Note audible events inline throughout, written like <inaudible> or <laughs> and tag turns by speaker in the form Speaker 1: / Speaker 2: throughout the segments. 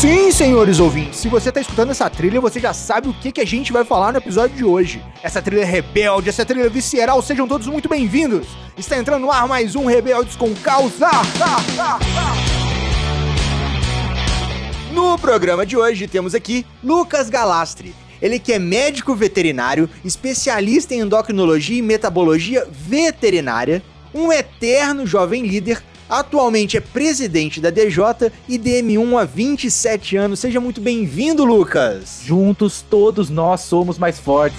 Speaker 1: Sim, senhores ouvintes, se você tá escutando essa trilha, você já sabe o que, que a gente vai falar no episódio de hoje. Essa trilha rebelde, essa trilha visceral, sejam todos muito bem-vindos. Está entrando no ar mais um Rebeldes com Causa. No programa de hoje temos aqui Lucas Galastri. Ele que é médico veterinário, especialista em endocrinologia e metabologia veterinária, um eterno jovem líder, atualmente é presidente da DJ e DM1 há 27 anos. Seja muito bem-vindo, Lucas.
Speaker 2: Juntos, todos nós somos mais fortes.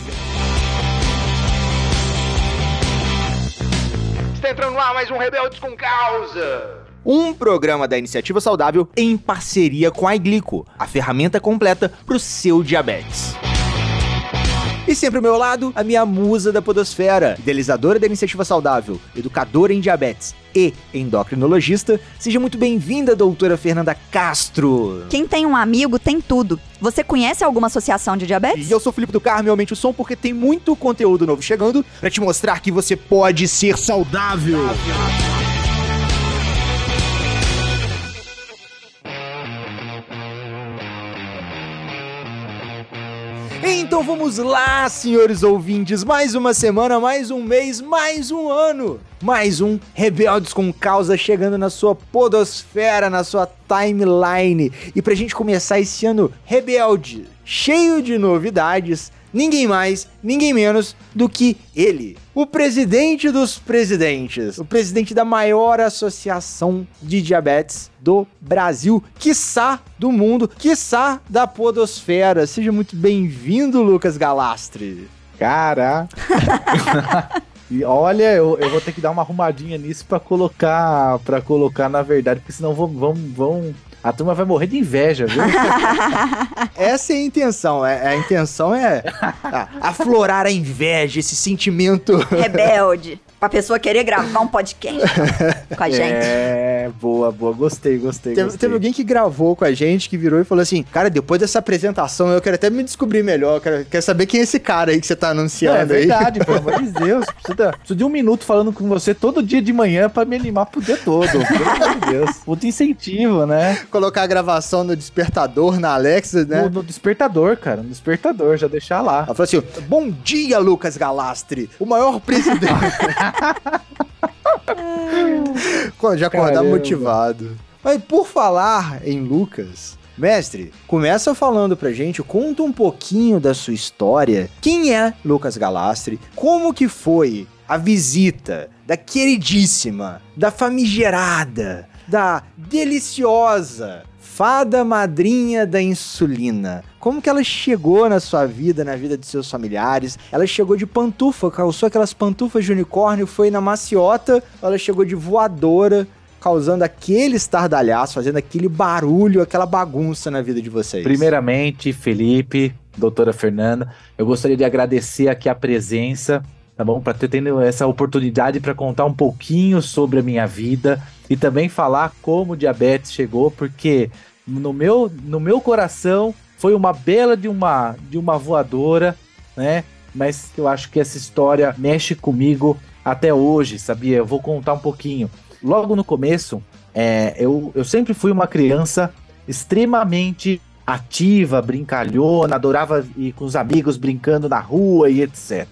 Speaker 1: Está entrando no ar mais um Rebeldes com Causa. Um programa da Iniciativa Saudável em parceria com a Iglico, a ferramenta completa para o seu diabetes. E sempre ao meu lado, a minha musa da podosfera, idealizadora da Iniciativa Saudável, educadora em diabetes e endocrinologista. Seja muito bem-vinda, doutora Fernanda Castro.
Speaker 3: Quem tem um amigo tem tudo. Você conhece alguma associação de diabetes?
Speaker 1: E eu sou o Felipe do Carmo, aumente o som porque tem muito conteúdo novo chegando para te mostrar que você pode ser saudável. Então vamos lá, senhores ouvintes, mais uma semana, mais um mês, mais um ano, mais um Rebeldes com Causa chegando na sua podosfera, na sua timeline. E pra gente começar esse ano rebelde, cheio de novidades, ninguém mais, ninguém menos do que ele, o presidente dos presidentes, o presidente da maior associação de diabetes do Brasil, quiçá do mundo, quiçá da podosfera. Seja muito bem-vindo, Lucas Galastre.
Speaker 2: Cara. <laughs> E olha, eu, eu vou ter que dar uma arrumadinha nisso pra colocar, para colocar na verdade, porque senão vão, vão, vão a turma vai morrer de inveja, viu? <laughs>
Speaker 1: Essa é a intenção. É, a intenção é aflorar a inveja, esse sentimento
Speaker 3: rebelde pra pessoa querer gravar um podcast <laughs> com a gente.
Speaker 2: É, boa, boa. Gostei, gostei,
Speaker 1: teve,
Speaker 2: gostei.
Speaker 1: Teve alguém que gravou com a gente, que virou e falou assim: Cara, depois dessa apresentação eu quero até me descobrir melhor. Quero, quero saber quem é esse cara aí que você tá anunciando
Speaker 2: aí. É verdade, <laughs> pelo amor de Deus. Preciso de um minuto falando com você todo dia de manhã pra me animar pro dia todo. Pelo amor de Deus. Muito incentivo, né?
Speaker 1: Colocar a gravação no despertador, na Alexa, né?
Speaker 2: No, no despertador, cara. No despertador, já deixar lá.
Speaker 1: Ela falou assim: Bom dia, Lucas Galastre, o maior presidente. <laughs> <laughs> Já acordar Caramba. motivado. Mas por falar em Lucas, mestre, começa falando pra gente, conta um pouquinho da sua história. Quem é Lucas Galastre? Como que foi a visita da queridíssima, da famigerada, da deliciosa fada madrinha da insulina. Como que ela chegou na sua vida, na vida de seus familiares? Ela chegou de pantufa, calçou aquelas pantufas de unicórnio, foi na maciota, ela chegou de voadora, causando aquele estardalhaço, fazendo aquele barulho, aquela bagunça na vida de vocês.
Speaker 2: Primeiramente, Felipe, doutora Fernanda, eu gostaria de agradecer aqui a presença tá bom? Para ter tendo essa oportunidade para contar um pouquinho sobre a minha vida e também falar como o diabetes chegou, porque no meu, no meu coração foi uma bela de uma, de uma voadora, né? Mas eu acho que essa história mexe comigo até hoje, sabia? Eu vou contar um pouquinho. Logo no começo, é, eu, eu sempre fui uma criança extremamente ativa, brincalhona, adorava ir com os amigos brincando na rua e etc.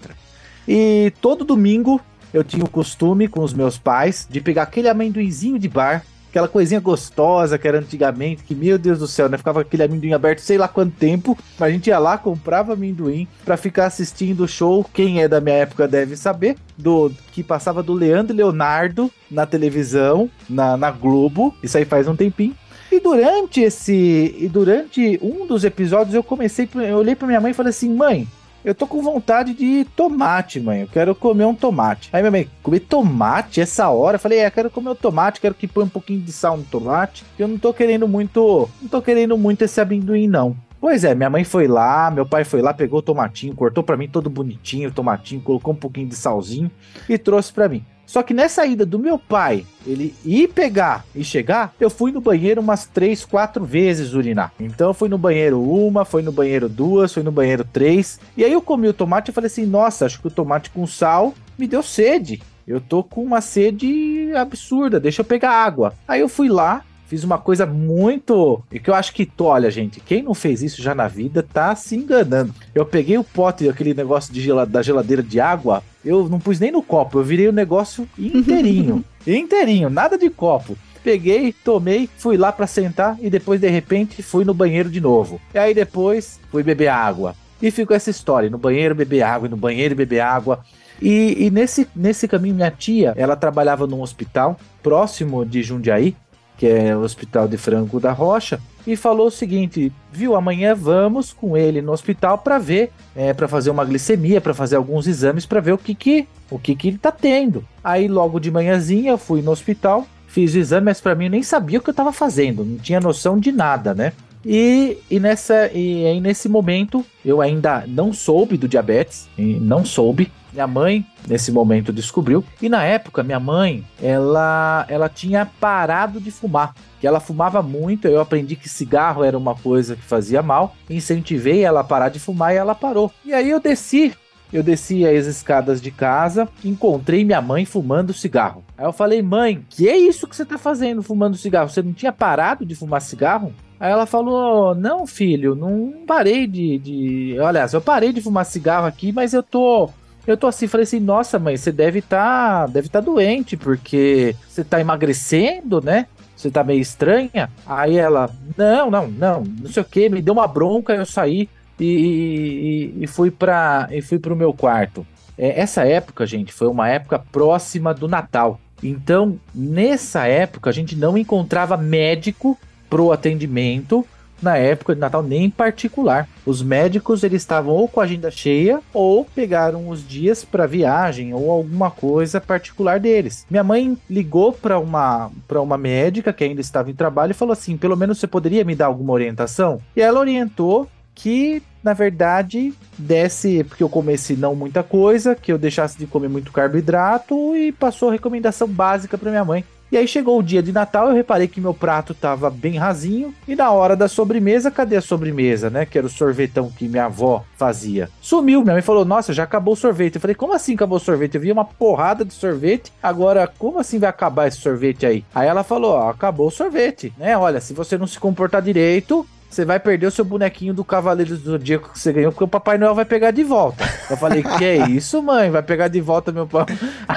Speaker 2: E todo domingo eu tinha o costume com os meus pais de pegar aquele amendoinzinho de bar aquela coisinha gostosa que era antigamente, que meu Deus do céu, né? Ficava aquele amendoim aberto sei lá quanto tempo, mas a gente ia lá, comprava amendoim para ficar assistindo o show. Quem é da minha época deve saber, do que passava do Leandro Leonardo na televisão, na, na Globo. Isso aí faz um tempinho. E durante esse. E durante um dos episódios eu comecei. Eu olhei pra minha mãe e falei assim: mãe, eu tô com vontade de tomate, mãe. Eu quero comer um tomate. Aí minha mãe, comer tomate essa hora? Eu falei, é, quero comer o um tomate, quero que põe um pouquinho de sal no tomate. Eu não tô querendo muito. Não tô querendo muito esse amendoim, não. Pois é, minha mãe foi lá, meu pai foi lá, pegou o tomatinho, cortou para mim todo bonitinho o tomatinho, colocou um pouquinho de salzinho e trouxe para mim. Só que nessa ida do meu pai, ele ir pegar e chegar, eu fui no banheiro umas três, quatro vezes urinar. Então eu fui no banheiro uma, fui no banheiro duas, fui no banheiro três. E aí eu comi o tomate e falei assim: nossa, acho que o tomate com sal me deu sede. Eu tô com uma sede absurda, deixa eu pegar água. Aí eu fui lá, Fiz uma coisa muito. E que eu acho que, olha, gente, quem não fez isso já na vida tá se enganando. Eu peguei o pote, aquele negócio de gel... da geladeira de água, eu não pus nem no copo, eu virei o negócio inteirinho. <laughs> inteirinho, nada de copo. Peguei, tomei, fui lá para sentar e depois, de repente, fui no banheiro de novo. E aí depois fui beber água. E ficou essa história: no banheiro beber água, no banheiro beber água. E, e, nesse, nesse caminho, minha tia, ela trabalhava num hospital próximo de Jundiaí, que é o Hospital de Franco da Rocha, e falou o seguinte: viu, amanhã vamos com ele no hospital para ver, é, para fazer uma glicemia, para fazer alguns exames, para ver o que que o que que ele tá tendo. Aí logo de manhãzinha eu fui no hospital, fiz o exame, mas para mim eu nem sabia o que eu tava fazendo, não tinha noção de nada, né? E, e, nessa, e aí nesse momento eu ainda não soube do diabetes, não soube. Minha mãe, nesse momento, descobriu. E na época, minha mãe, ela, ela tinha parado de fumar. Que ela fumava muito, eu aprendi que cigarro era uma coisa que fazia mal. Incentivei ela a parar de fumar e ela parou. E aí eu desci eu desci as escadas de casa, encontrei minha mãe fumando cigarro. Aí eu falei, mãe, que é isso que você tá fazendo fumando cigarro? Você não tinha parado de fumar cigarro? Aí ela falou: Não, filho, não parei de. de... Aliás, eu parei de fumar cigarro aqui, mas eu tô. Eu tô assim, falei assim, nossa, mãe, você deve. Tá, deve tá doente, porque você tá emagrecendo, né? Você tá meio estranha. Aí ela, não, não, não, não sei o que, me deu uma bronca, eu saí e, e, e fui para e fui pro meu quarto. É, essa época, gente, foi uma época próxima do Natal. Então, nessa época, a gente não encontrava médico pro atendimento na época de Natal, nem em particular. Os médicos eles estavam ou com a agenda cheia ou pegaram os dias para viagem ou alguma coisa particular deles. Minha mãe ligou para uma para uma médica que ainda estava em trabalho e falou assim: "Pelo menos você poderia me dar alguma orientação?" E ela orientou que na verdade desse porque eu comesse não muita coisa, que eu deixasse de comer muito carboidrato e passou a recomendação básica para minha mãe e aí chegou o dia de Natal, eu reparei que meu prato tava bem rasinho. E na hora da sobremesa, cadê a sobremesa, né? Que era o sorvetão que minha avó fazia. Sumiu. Minha mãe falou: Nossa, já acabou o sorvete. Eu falei: Como assim acabou o sorvete? Eu vi uma porrada de sorvete. Agora, como assim vai acabar esse sorvete aí? Aí ela falou: Ó, acabou o sorvete, né? Olha, se você não se comportar direito, você vai perder o seu bonequinho do Cavaleiro do Zodíaco que você ganhou, porque o Papai Noel vai pegar de volta. Eu falei, que é isso, mãe? Vai pegar de volta meu pai. <laughs>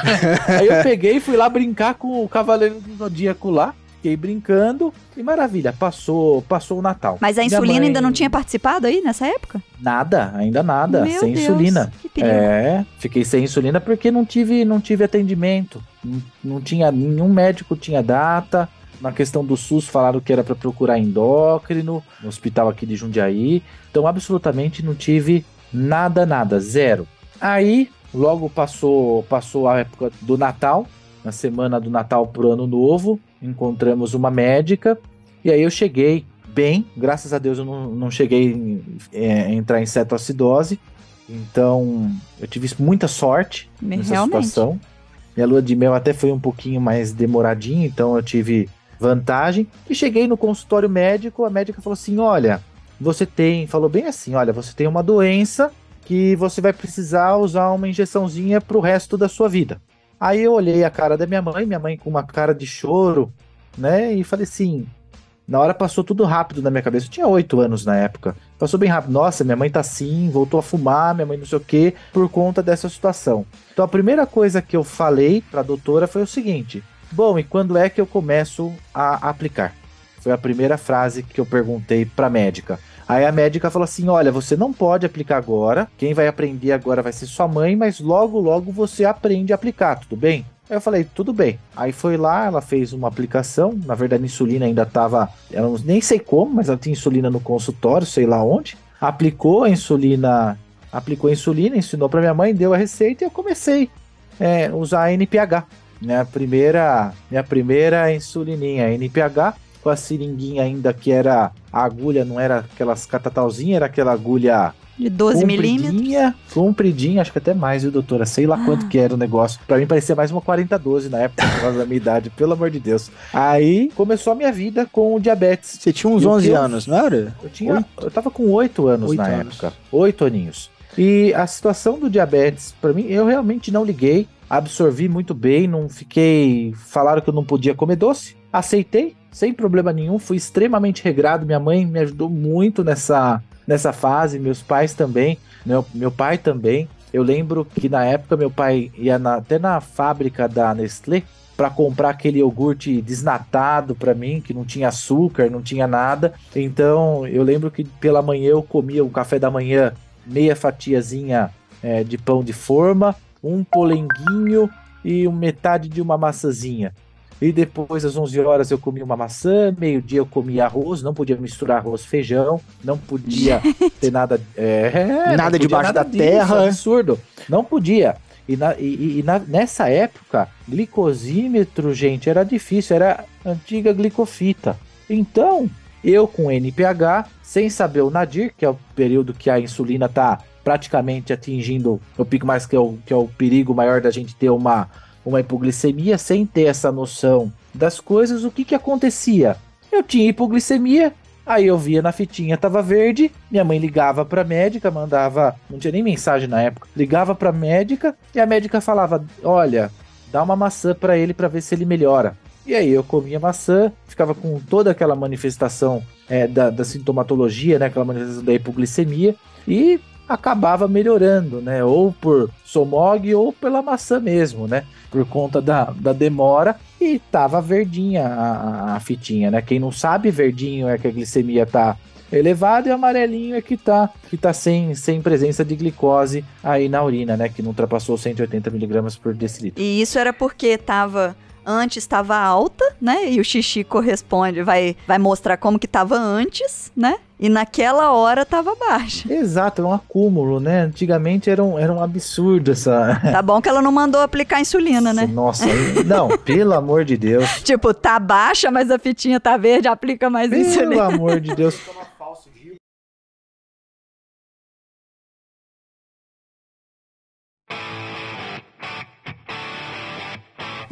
Speaker 2: Aí eu peguei e fui lá brincar com o Cavaleiro do Zodíaco lá. Fiquei brincando e maravilha, passou, passou o Natal.
Speaker 3: Mas a insulina mãe... ainda não tinha participado aí nessa época?
Speaker 2: Nada, ainda nada,
Speaker 3: Meu
Speaker 2: sem
Speaker 3: Deus,
Speaker 2: insulina.
Speaker 3: que perigo.
Speaker 2: É, fiquei sem insulina porque não tive, não tive atendimento. Não, não tinha nenhum médico tinha data. Na questão do SUS, falaram que era para procurar endócrino, no hospital aqui de Jundiaí. Então, absolutamente não tive nada, nada, zero. Aí, logo passou, passou a época do Natal, na semana do Natal pro Ano Novo, encontramos uma médica, e aí eu cheguei bem, graças a Deus eu não, não cheguei é, a entrar em cetoacidose, então eu tive muita sorte nessa
Speaker 3: Realmente.
Speaker 2: situação. Minha lua de mel até foi um pouquinho mais demoradinha, então eu tive vantagem. E cheguei no consultório médico, a médica falou assim: olha, você tem, falou bem assim: olha, você tem uma doença que você vai precisar usar uma injeçãozinha pro resto da sua vida. Aí eu olhei a cara da minha mãe, minha mãe com uma cara de choro, né? E falei assim. Na hora passou tudo rápido na minha cabeça. Eu tinha oito anos na época. Passou bem rápido. Nossa, minha mãe tá assim, voltou a fumar, minha mãe não sei o que, por conta dessa situação. Então a primeira coisa que eu falei pra doutora foi o seguinte: Bom, e quando é que eu começo a aplicar? Foi a primeira frase que eu perguntei para a médica. Aí a médica falou assim: Olha, você não pode aplicar agora. Quem vai aprender agora vai ser sua mãe, mas logo, logo você aprende a aplicar, tudo bem? Aí eu falei, tudo bem. Aí foi lá, ela fez uma aplicação. Na verdade, a insulina ainda estava. Nem sei como, mas ela tinha insulina no consultório, sei lá onde. Aplicou a insulina. Aplicou a insulina, ensinou para minha mãe, deu a receita e eu comecei a é, usar a NPH. Minha primeira, minha primeira insulininha NPH, com a seringuinha ainda que era a agulha, não era aquelas catatauzinhas, era aquela agulha
Speaker 3: de 12 milímetros.
Speaker 2: Compridinha, acho que até mais, viu, doutora? Sei lá ah. quanto que era o negócio. Pra mim parecia mais uma 4012 na época, por causa da minha idade, pelo amor de Deus. Aí começou a minha vida com o diabetes.
Speaker 1: Você tinha uns 11 anos, não era?
Speaker 2: Eu tinha, 8? eu tava com 8 anos 8 na anos. época. 8 aninhos. E a situação do diabetes, para mim, eu realmente não liguei absorvi muito bem, não fiquei. Falaram que eu não podia comer doce, aceitei. sem problema nenhum, fui extremamente regrado. Minha mãe me ajudou muito nessa, nessa fase, meus pais também, meu, meu pai também. Eu lembro que na época meu pai ia na, até na fábrica da Nestlé para comprar aquele iogurte desnatado para mim, que não tinha açúcar, não tinha nada. Então eu lembro que pela manhã eu comia o café da manhã, meia fatiazinha é, de pão de forma, um polenguinho e metade de uma maçãzinha. E depois, às 11 horas, eu comia uma maçã. Meio-dia, eu comia arroz. Não podia misturar arroz e feijão. Não podia <laughs> ter nada. É,
Speaker 1: nada debaixo nada da disso, terra.
Speaker 2: Absurdo. Não podia. E, na, e, e na, nessa época, glicosímetro, gente, era difícil. Era antiga glicofita. Então, eu com NPH, sem saber o nadir, que é o período que a insulina está praticamente atingindo o pico mais que é o, que é o perigo maior da gente ter uma uma hipoglicemia sem ter essa noção das coisas, o que que acontecia? Eu tinha hipoglicemia, aí eu via na fitinha tava verde, minha mãe ligava para médica, mandava, não tinha nem mensagem na época, ligava para médica e a médica falava: "Olha, dá uma maçã para ele para ver se ele melhora". E aí eu comia maçã, ficava com toda aquela manifestação é, da, da sintomatologia, né, aquela manifestação da hipoglicemia e acabava melhorando, né? Ou por somog ou pela maçã mesmo, né? Por conta da, da demora e tava verdinha a, a fitinha, né? Quem não sabe, verdinho é que a glicemia tá elevada e amarelinho é que tá, que tá sem, sem presença de glicose aí na urina, né? Que não ultrapassou 180 miligramas por decilitro.
Speaker 3: E isso era porque tava antes estava alta, né? E o xixi corresponde, vai, vai mostrar como que estava antes, né? E naquela hora estava baixa.
Speaker 2: Exato, é um acúmulo, né? Antigamente era um, era um absurdo essa.
Speaker 3: Tá bom que ela não mandou aplicar insulina, né? <laughs>
Speaker 2: Nossa, não, pelo amor de Deus.
Speaker 3: tipo, tá baixa, mas a fitinha tá verde, aplica mais
Speaker 2: pelo
Speaker 3: insulina.
Speaker 2: Pelo amor de Deus. <laughs>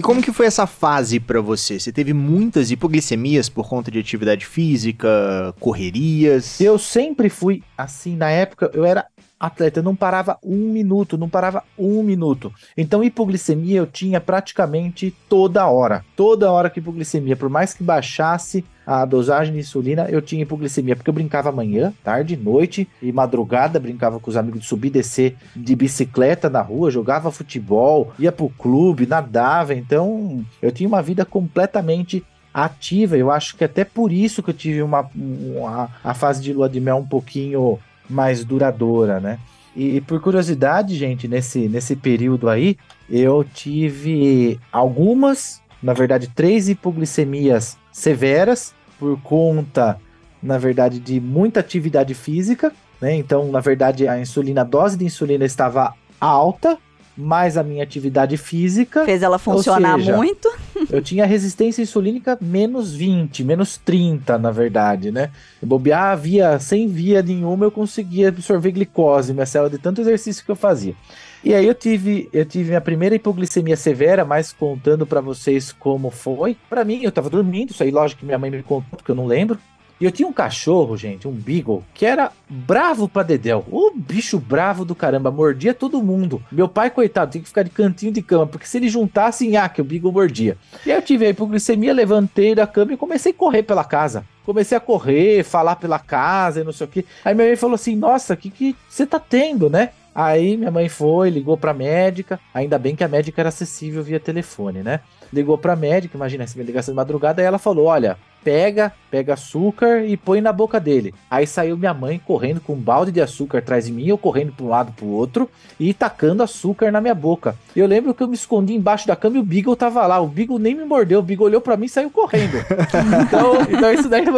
Speaker 1: E como que foi essa fase para você? Você teve muitas hipoglicemias por conta de atividade física, correrias?
Speaker 2: Eu sempre fui assim, na época eu era atleta, eu não parava um minuto, não parava um minuto. Então, hipoglicemia eu tinha praticamente toda hora. Toda hora que hipoglicemia, por mais que baixasse a dosagem de insulina, eu tinha hipoglicemia, porque eu brincava manhã, tarde, noite e madrugada, brincava com os amigos de subir e descer de bicicleta na rua, jogava futebol, ia pro clube, nadava. Então, eu tinha uma vida completamente ativa. Eu acho que até por isso que eu tive uma, uma a fase de lua de mel um pouquinho mais duradoura, né? E, e, por curiosidade, gente, nesse, nesse período aí, eu tive algumas, na verdade, três hipoglicemias severas por conta, na verdade, de muita atividade física, né? Então, na verdade, a insulina, a dose de insulina estava alta, mais a minha atividade física.
Speaker 3: Fez ela funcionar seja, muito. <laughs>
Speaker 2: eu tinha resistência insulínica menos 20, menos 30, na verdade, né? Eu bobear via, sem via nenhuma, eu conseguia absorver glicose, minha célula, de tanto exercício que eu fazia. E aí eu tive, eu tive minha primeira hipoglicemia severa, mas contando para vocês como foi. Para mim, eu tava dormindo, isso aí lógico que minha mãe me contou, porque eu não lembro. E eu tinha um cachorro, gente, um Beagle, que era bravo pra Dedéu. O bicho bravo do caramba, mordia todo mundo. Meu pai, coitado, tinha que ficar de cantinho de cama, porque se ele juntasse, ah, que o Beagle mordia. E aí eu tive a hipoglicemia, levantei da cama e comecei a correr pela casa. Comecei a correr, falar pela casa e não sei o que. Aí minha mãe falou assim: Nossa, o que você tá tendo, né? Aí minha mãe foi, ligou pra médica. Ainda bem que a médica era acessível via telefone, né? Ligou pra médica, imagina, essa ligação de madrugada, e ela falou: Olha, pega, pega açúcar e põe na boca dele. Aí saiu minha mãe correndo com um balde de açúcar atrás de mim, eu correndo para um lado para o outro e tacando açúcar na minha boca. Eu lembro que eu me escondi embaixo da cama e o Beagle tava lá. O Beagle nem me mordeu, o Beagle olhou para mim e saiu correndo. <laughs> então, então isso daí foi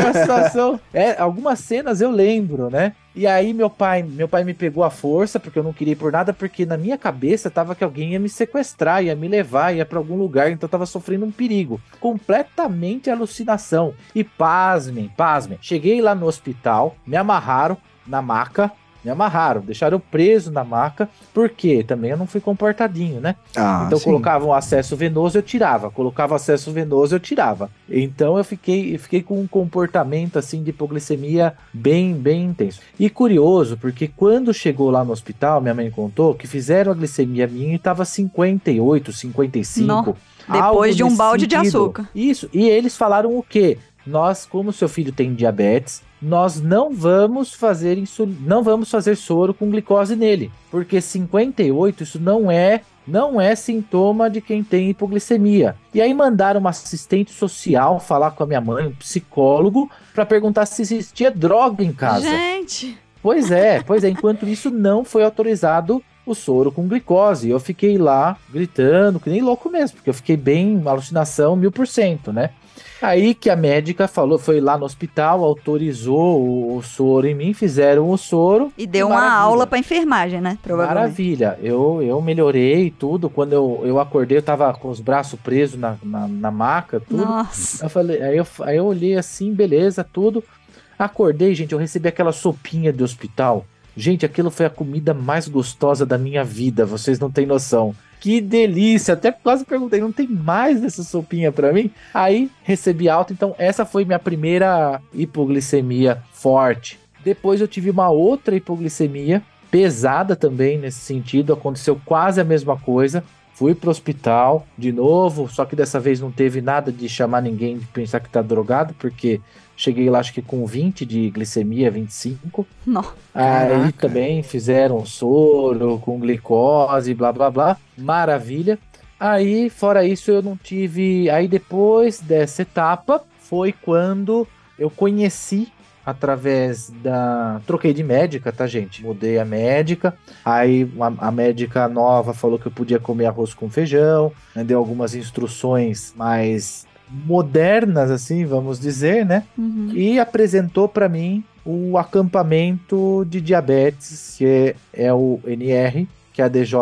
Speaker 2: uma situação. É, algumas cenas eu lembro, né? E aí meu pai, meu pai me pegou à força, porque eu não queria ir por nada, porque na minha cabeça tava que alguém ia me sequestrar, ia me levar, ia para algum lugar, então eu tava sofrendo um perigo. Completamente alucinação. E pasmem, pasmem. Cheguei lá no hospital, me amarraram na maca, Me amarraram, deixaram eu preso na maca, porque também eu não fui comportadinho, né?
Speaker 1: Ah,
Speaker 2: então
Speaker 1: sim.
Speaker 2: colocava um acesso venoso, eu tirava. Colocava acesso venoso, eu tirava. Então eu fiquei, eu fiquei com um comportamento assim de hipoglicemia bem, bem intenso. E curioso, porque quando chegou lá no hospital, minha mãe contou que fizeram a glicemia minha e tava 58, 55.
Speaker 3: Nó. Depois de um balde de
Speaker 2: sentido.
Speaker 3: açúcar.
Speaker 2: Isso. E eles falaram o quê? Nós, como seu filho tem diabetes, nós não vamos fazer insul... não vamos fazer soro com glicose nele, porque 58 isso não é não é sintoma de quem tem hipoglicemia. E aí mandaram uma assistente social falar com a minha mãe, um psicólogo, para perguntar se existia droga em casa.
Speaker 3: Gente,
Speaker 2: Pois é, pois é. Enquanto isso, não foi autorizado o soro com glicose. Eu fiquei lá gritando, que nem louco mesmo, porque eu fiquei bem, uma alucinação mil por cento, né? Aí que a médica falou, foi lá no hospital, autorizou o, o soro em mim, fizeram o soro.
Speaker 3: e deu uma
Speaker 2: Maravilha.
Speaker 3: aula pra enfermagem, né? Provavelmente.
Speaker 2: Maravilha, eu, eu melhorei tudo. Quando eu, eu acordei, eu tava com os braços presos na, na, na maca, tudo.
Speaker 3: Nossa.
Speaker 2: Eu falei, aí eu, aí eu olhei assim, beleza, tudo. Acordei, gente, eu recebi aquela sopinha de hospital. Gente, aquilo foi a comida mais gostosa da minha vida, vocês não têm noção. Que delícia! Até quase perguntei, não tem mais dessa sopinha pra mim? Aí recebi alta, então essa foi minha primeira hipoglicemia forte. Depois eu tive uma outra hipoglicemia pesada também nesse sentido, aconteceu quase a mesma coisa. Fui pro hospital de novo, só que dessa vez não teve nada de chamar ninguém de pensar que tá drogado, porque cheguei lá acho que com 20 de glicemia, 25.
Speaker 3: Não.
Speaker 2: Aí
Speaker 1: Caraca.
Speaker 2: também fizeram soro com glicose, blá blá blá. Maravilha. Aí, fora isso, eu não tive. Aí depois dessa etapa foi quando eu conheci através da. Troquei de médica, tá, gente? Mudei a médica. Aí a, a médica nova falou que eu podia comer arroz com feijão, né, deu algumas instruções mais modernas, assim, vamos dizer, né?
Speaker 3: Uhum.
Speaker 2: e apresentou para mim o acampamento de diabetes, que é, é o NR, que a DJ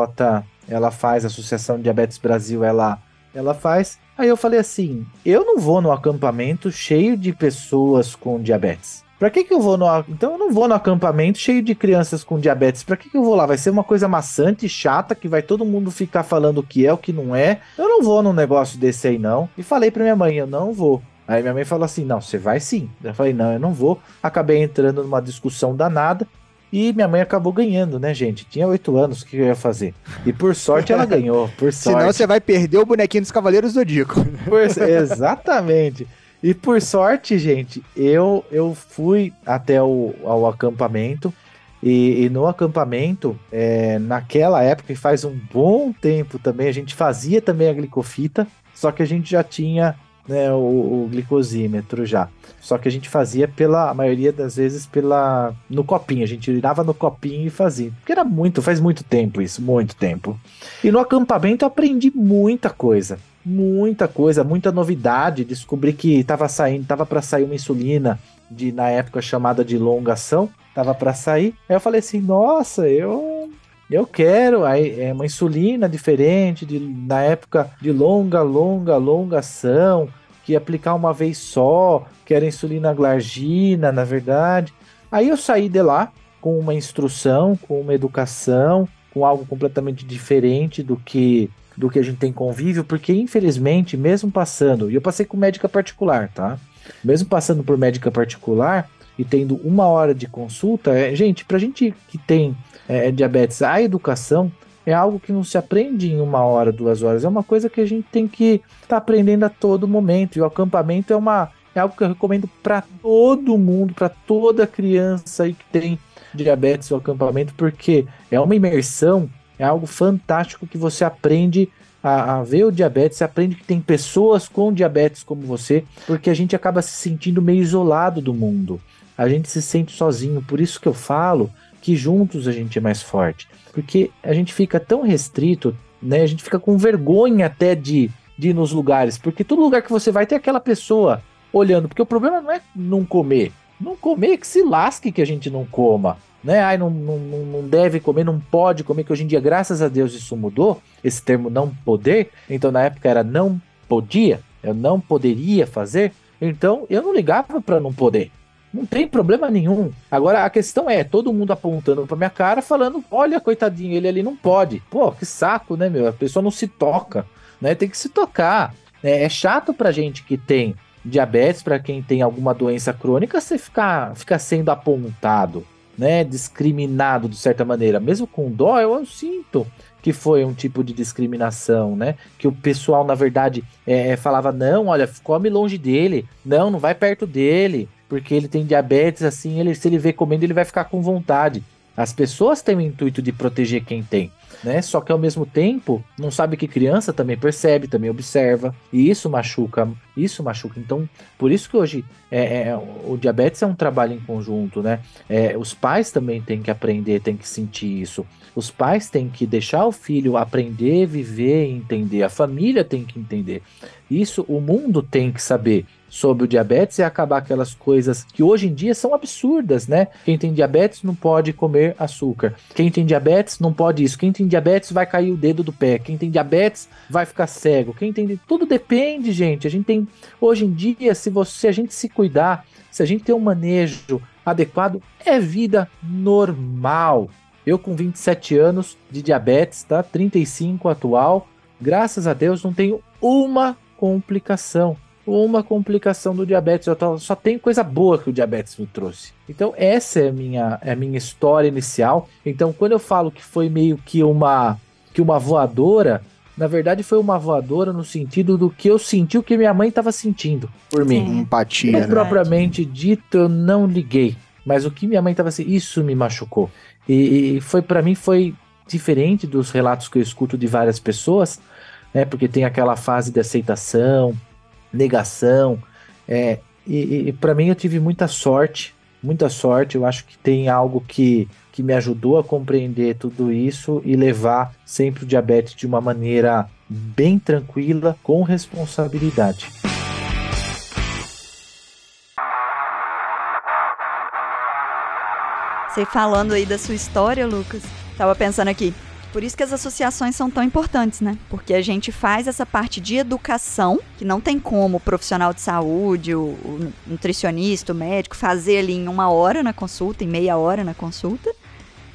Speaker 2: ela faz, a Associação de Diabetes Brasil ela, ela faz. Aí eu falei assim: eu não vou no acampamento cheio de pessoas com diabetes. Pra que que eu vou no... Então eu não vou no acampamento cheio de crianças com diabetes. Pra que que eu vou lá? Vai ser uma coisa maçante, e chata, que vai todo mundo ficar falando o que é, o que não é. Eu não vou num negócio desse aí, não. E falei pra minha mãe, eu não vou. Aí minha mãe falou assim, não, você vai sim. Eu falei, não, eu não vou. Acabei entrando numa discussão danada. E minha mãe acabou ganhando, né, gente? Tinha oito anos, o que eu ia fazer? E por sorte ela ganhou, por <laughs> sorte.
Speaker 1: Senão você vai perder o bonequinho dos Cavaleiros do Zodíaco.
Speaker 2: Por- exatamente. E por sorte, gente, eu eu fui até o ao acampamento. E, e no acampamento, é, naquela época, e faz um bom tempo também, a gente fazia também a glicofita, só que a gente já tinha né, o, o glicosímetro já. Só que a gente fazia pela, a maioria das vezes, pela no copinho. A gente virava no copinho e fazia. Porque era muito, faz muito tempo isso, muito tempo. E no acampamento eu aprendi muita coisa. Muita coisa, muita novidade. Descobri que tava saindo, tava para sair uma insulina de na época chamada de longação, tava para sair. Aí eu falei assim: "Nossa, eu eu quero aí é uma insulina diferente de na época de longa, longa, longação, que aplicar uma vez só, que era insulina glargina, na verdade. Aí eu saí de lá com uma instrução, com uma educação, com algo completamente diferente do que do que a gente tem convívio, porque infelizmente, mesmo passando, e eu passei com médica particular, tá? Mesmo passando por médica particular e tendo uma hora de consulta, é, gente, pra gente que tem é, diabetes, a educação é algo que não se aprende em uma hora, duas horas, é uma coisa que a gente tem que estar aprendendo a todo momento, e o acampamento é uma é algo que eu recomendo para todo mundo, para toda criança aí que tem diabetes o acampamento, porque é uma imersão, é algo fantástico que você aprende a, a ver o diabetes, você aprende que tem pessoas com diabetes como você, porque a gente acaba se sentindo meio isolado do mundo. A gente se sente sozinho, por isso que eu falo que juntos a gente é mais forte, porque a gente fica tão restrito, né? A gente fica com vergonha até de, de ir nos lugares, porque todo lugar que você vai tem aquela pessoa olhando, porque o problema não é não comer, não comer que se lasque que a gente não coma, né? Ai, não, não, não deve comer, não pode comer, que hoje em dia, graças a Deus, isso mudou, esse termo não poder, então na época era não podia, eu não poderia fazer, então eu não ligava para não poder. Não tem problema nenhum. Agora a questão é, todo mundo apontando pra minha cara, falando: olha, coitadinho, ele ali não pode. Pô, que saco, né, meu? A pessoa não se toca, né? Tem que se tocar. É, é chato pra gente que tem diabetes, para quem tem alguma doença crônica, você ficar fica sendo apontado, né? Discriminado de certa maneira. Mesmo com dó, eu, eu sinto que foi um tipo de discriminação, né? Que o pessoal, na verdade, é, falava: não, olha, come longe dele, não, não vai perto dele porque ele tem diabetes, assim, ele, se ele vê comendo, ele vai ficar com vontade. As pessoas têm o intuito de proteger quem tem, né? Só que ao mesmo tempo, não sabe que criança também percebe, também observa, e isso machuca, isso machuca. Então, por isso que hoje é, é o diabetes é um trabalho em conjunto, né? É, os pais também têm que aprender, têm que sentir isso. Os pais têm que deixar o filho aprender, viver e entender. A família tem que entender. Isso o mundo tem que saber sobre o diabetes e acabar aquelas coisas que hoje em dia são absurdas, né? Quem tem diabetes não pode comer açúcar. Quem tem diabetes não pode isso. Quem tem diabetes vai cair o dedo do pé. Quem tem diabetes vai ficar cego. Quem tem tudo depende, gente. A gente tem hoje em dia, se você a gente se cuidar, se a gente ter um manejo adequado, é vida normal. Eu com 27 anos de diabetes, tá? 35 atual, graças a Deus não tenho uma complicação uma complicação do diabetes. Eu só tem coisa boa que o diabetes me trouxe. Então, essa é a minha, é a minha história inicial. Então, quando eu falo que foi meio que uma, que uma voadora, na verdade foi uma voadora no sentido do que eu senti o que minha mãe estava sentindo por mim.
Speaker 1: Sim. Empatia.
Speaker 2: Não
Speaker 1: né?
Speaker 2: propriamente dito, eu não liguei. Mas o que minha mãe estava assim, isso me machucou. E, e foi para mim foi diferente dos relatos que eu escuto de várias pessoas, né? Porque tem aquela fase de aceitação, negação. É, e, e para mim eu tive muita sorte, muita sorte. Eu acho que tem algo que, que me ajudou a compreender tudo isso e levar sempre o diabetes de uma maneira bem tranquila, com responsabilidade.
Speaker 3: Você falando aí da sua história, Lucas, tava pensando aqui, por isso que as associações são tão importantes, né? Porque a gente faz essa parte de educação, que não tem como o profissional de saúde, o, o nutricionista, o médico, fazer ali em uma hora na consulta, em meia hora na consulta.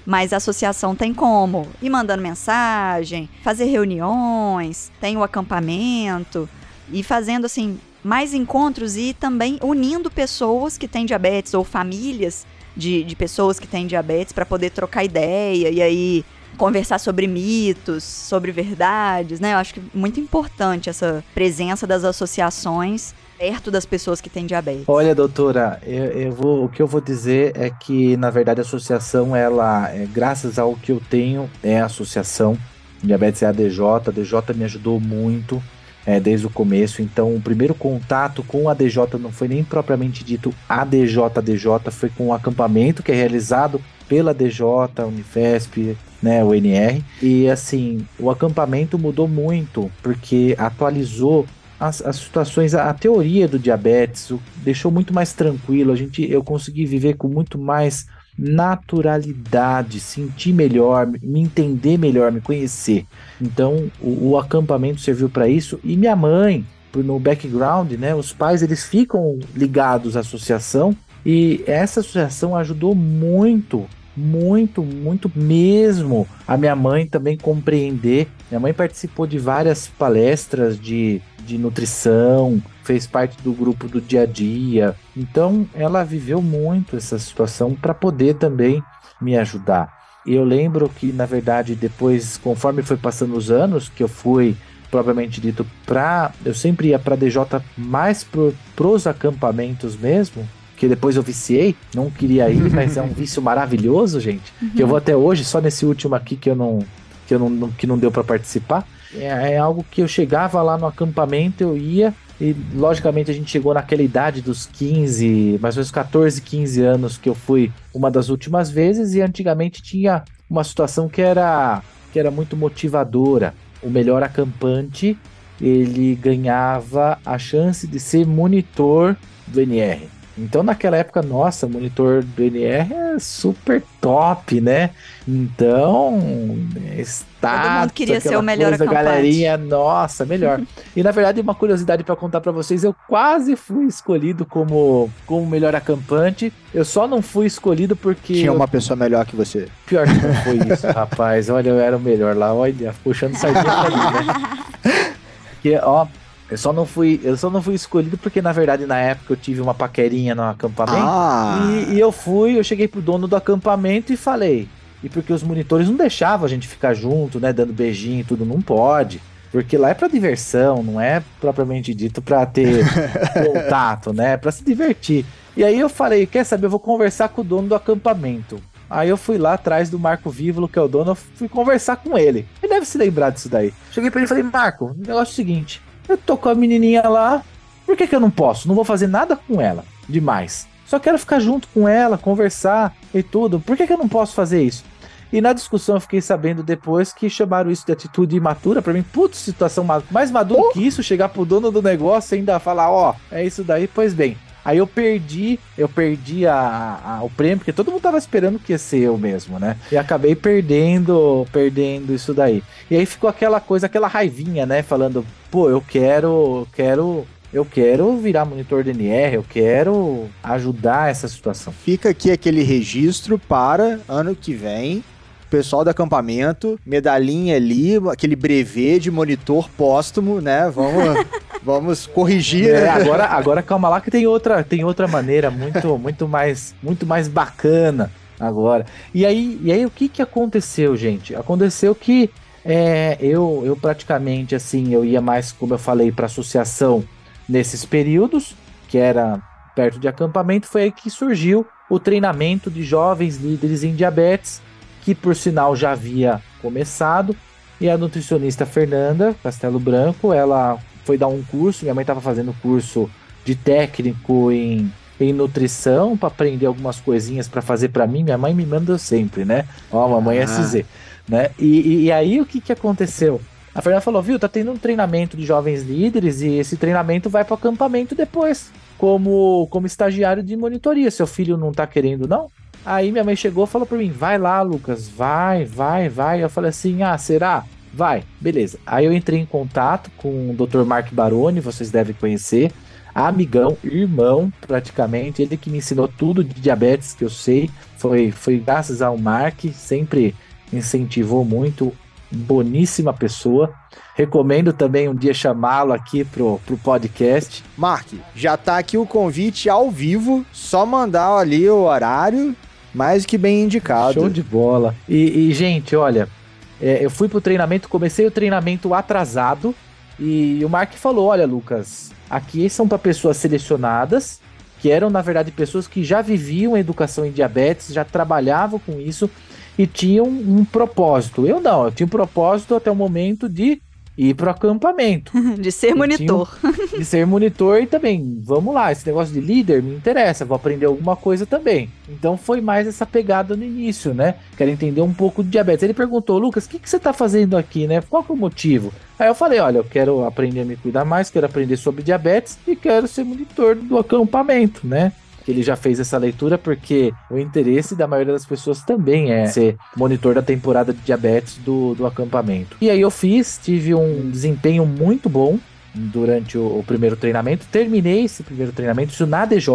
Speaker 3: Mas a associação tem como ir mandando mensagem, fazer reuniões, tem o acampamento e fazendo assim mais encontros e também unindo pessoas que têm diabetes ou famílias de, de pessoas que têm diabetes para poder trocar ideia e aí conversar sobre mitos, sobre verdades, né? Eu acho que é muito importante essa presença das associações perto das pessoas que têm diabetes.
Speaker 2: Olha, doutora, eu, eu vou, o que eu vou dizer é que, na verdade, a associação, ela, é, graças ao que eu tenho, é a associação. Diabetes é a a DJ me ajudou muito é, desde o começo. Então, o primeiro contato com a DJ não foi nem propriamente dito ADJ, ADJ, foi com um acampamento que é realizado pela DJ, Unifesp, né, o NR. E assim, o acampamento mudou muito, porque atualizou as, as situações, a, a, teoria do diabetes, o, deixou muito mais tranquilo. A gente, eu consegui viver com muito mais naturalidade, sentir melhor, me entender melhor, me conhecer. Então, o, o acampamento serviu para isso. E minha mãe, no background, né, os pais eles ficam ligados à associação e essa associação ajudou muito muito, muito mesmo a minha mãe também compreender. Minha mãe participou de várias palestras de, de nutrição, fez parte do grupo do dia a dia. Então, ela viveu muito essa situação para poder também me ajudar. E eu lembro que, na verdade, depois, conforme foi passando os anos, que eu fui propriamente dito para eu sempre ia para DJ mais pro, pros acampamentos mesmo que depois eu viciei, não queria ir, <laughs> mas é um vício maravilhoso, gente. Uhum. Que eu vou até hoje, só nesse último aqui que eu não que eu não, que não deu para participar. É, é, algo que eu chegava lá no acampamento, eu ia e logicamente a gente chegou naquela idade dos 15, mais ou menos 14, 15 anos que eu fui uma das últimas vezes e antigamente tinha uma situação que era que era muito motivadora. O melhor acampante, ele ganhava a chance de ser monitor do NR. Então naquela época, nossa, monitor do NR é super top, né? Então,
Speaker 3: está Todo mundo queria ser o melhor coisa,
Speaker 2: galerinha, nossa, melhor. e na verdade, uma curiosidade para contar para vocês, eu quase fui escolhido como como melhor acampante. Eu só não fui escolhido porque
Speaker 1: tinha uma pessoa melhor que você.
Speaker 2: Pior que não foi isso, <laughs> rapaz. Olha, eu era o melhor lá, olha, puxando sardinha pra mim, né? <laughs> Porque, ó, eu só não fui, eu só não fui escolhido porque na verdade na época eu tive uma paquerinha no acampamento ah. e, e, eu fui, eu cheguei pro dono do acampamento e falei, e porque os monitores não deixavam a gente ficar junto, né, dando beijinho e tudo, não pode. Porque lá é para diversão, não é propriamente dito para ter <laughs> contato, né? É para se divertir. E aí eu falei, quer saber, eu vou conversar com o dono do acampamento. Aí eu fui lá atrás do Marco Vívolo, que é o dono, fui conversar com ele. Ele deve se lembrar disso daí. Cheguei pra ele e falei, Marco, o negócio é o seguinte, eu tô com a menininha lá, por que que eu não posso? Não vou fazer nada com ela demais. Só quero ficar junto com ela, conversar e tudo. Por que que eu não posso fazer isso? E na discussão eu fiquei sabendo depois que chamaram isso de atitude imatura. Pra mim, putz, situação mais madura oh. que isso, chegar pro dono do negócio e ainda falar, ó, oh, é isso daí, pois bem. Aí eu perdi, eu perdi a, a, o prêmio, porque todo mundo tava esperando que ia ser eu mesmo, né? E acabei perdendo, perdendo isso daí. E aí ficou aquela coisa, aquela raivinha, né? Falando, pô, eu quero, quero eu quero virar monitor DNR, eu quero ajudar essa situação.
Speaker 1: Fica aqui aquele registro para ano que vem. Pessoal do acampamento, medalhinha ali, aquele brevet de monitor póstumo, né? Vamos <laughs> Vamos corrigir.
Speaker 2: É, agora, agora calma lá que tem outra, tem outra maneira muito, muito mais, muito mais bacana agora. E aí, e aí o que que aconteceu, gente? Aconteceu que é, eu, eu praticamente assim, eu ia mais, como eu falei, para associação nesses períodos, que era perto de acampamento, foi aí que surgiu o treinamento de jovens líderes em diabetes, que por sinal já havia começado, e a nutricionista Fernanda Castelo Branco, ela foi dar um curso. Minha mãe estava fazendo curso de técnico em, em nutrição para aprender algumas coisinhas para fazer para mim. Minha mãe me manda sempre, né? Ó, mamãe ah. SZ, né? E, e, e, aí o que, que aconteceu? A Fernanda falou, viu, tá tendo um treinamento de jovens líderes e esse treinamento vai para o acampamento depois, como, como estagiário de monitoria. Seu filho não tá querendo, não? Aí minha mãe chegou e falou para mim, vai lá, Lucas, vai, vai, vai. Eu falei assim, ah, será? Vai, beleza. Aí eu entrei em contato com o Dr. Mark Baroni, vocês devem conhecer. Amigão, irmão, praticamente. Ele que me ensinou tudo de diabetes que eu sei. Foi, foi graças ao Mark, sempre incentivou muito. Boníssima pessoa. Recomendo também um dia chamá-lo aqui pro, pro podcast.
Speaker 1: Mark, já tá aqui o convite ao vivo. Só mandar ali o horário, mais que bem indicado.
Speaker 2: Show de bola. E, e gente, olha, é, eu fui pro treinamento, comecei o treinamento atrasado e o Mark falou: Olha, Lucas, aqui são para pessoas selecionadas, que eram na verdade pessoas que já viviam educação em diabetes, já trabalhavam com isso e tinham um propósito. Eu não, eu tinha um propósito até o momento de ir pro acampamento. <laughs>
Speaker 3: de ser monitor.
Speaker 2: Tinha, <laughs> de ser monitor e também, vamos lá, esse negócio de líder me interessa, vou aprender alguma coisa também. Então foi mais essa pegada no início, né? Quero entender um pouco de diabetes. Ele perguntou, Lucas, o que, que você tá fazendo aqui, né? Qual que é o motivo? Aí eu falei, olha, eu quero aprender a me cuidar mais, quero aprender sobre diabetes e quero ser monitor do acampamento, né? Que ele já fez essa leitura, porque o interesse da maioria das pessoas também é ser monitor da temporada de diabetes do, do acampamento. E aí eu fiz, tive um desempenho muito bom durante o, o primeiro treinamento, terminei esse primeiro treinamento, isso na DJ,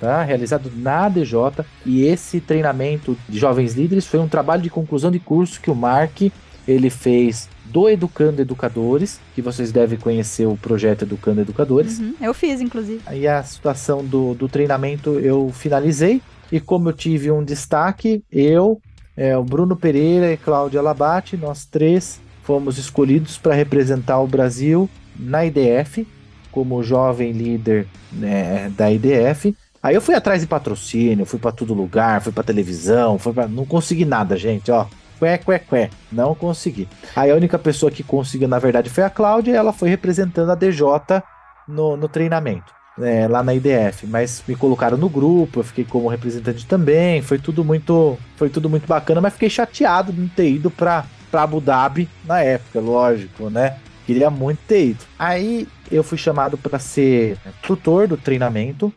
Speaker 2: Tá, realizado na DJ. E esse treinamento de jovens líderes foi um trabalho de conclusão de curso que o Mark ele fez do Educando Educadores, que vocês devem conhecer o projeto Educando Educadores.
Speaker 3: Uhum, eu fiz, inclusive.
Speaker 2: Aí a situação do, do treinamento eu finalizei, e como eu tive um destaque, eu, é, o Bruno Pereira e Cláudia Labate, nós três fomos escolhidos para representar o Brasil na IDF, como jovem líder né, da IDF. Aí eu fui atrás de patrocínio, fui para todo lugar, fui para televisão, fui pra... não consegui nada, gente, ó qué, qué, qué. Não consegui. Aí a única pessoa que conseguiu, na verdade, foi a Cláudia, e ela foi representando a DJ no, no treinamento. É, lá na IDF, mas me colocaram no grupo, eu fiquei como representante também, foi tudo muito, foi tudo muito bacana, mas fiquei chateado de não ter ido para para Abu Dhabi na época, lógico, né? Queria muito ter ido. Aí eu fui chamado para ser tutor do treinamento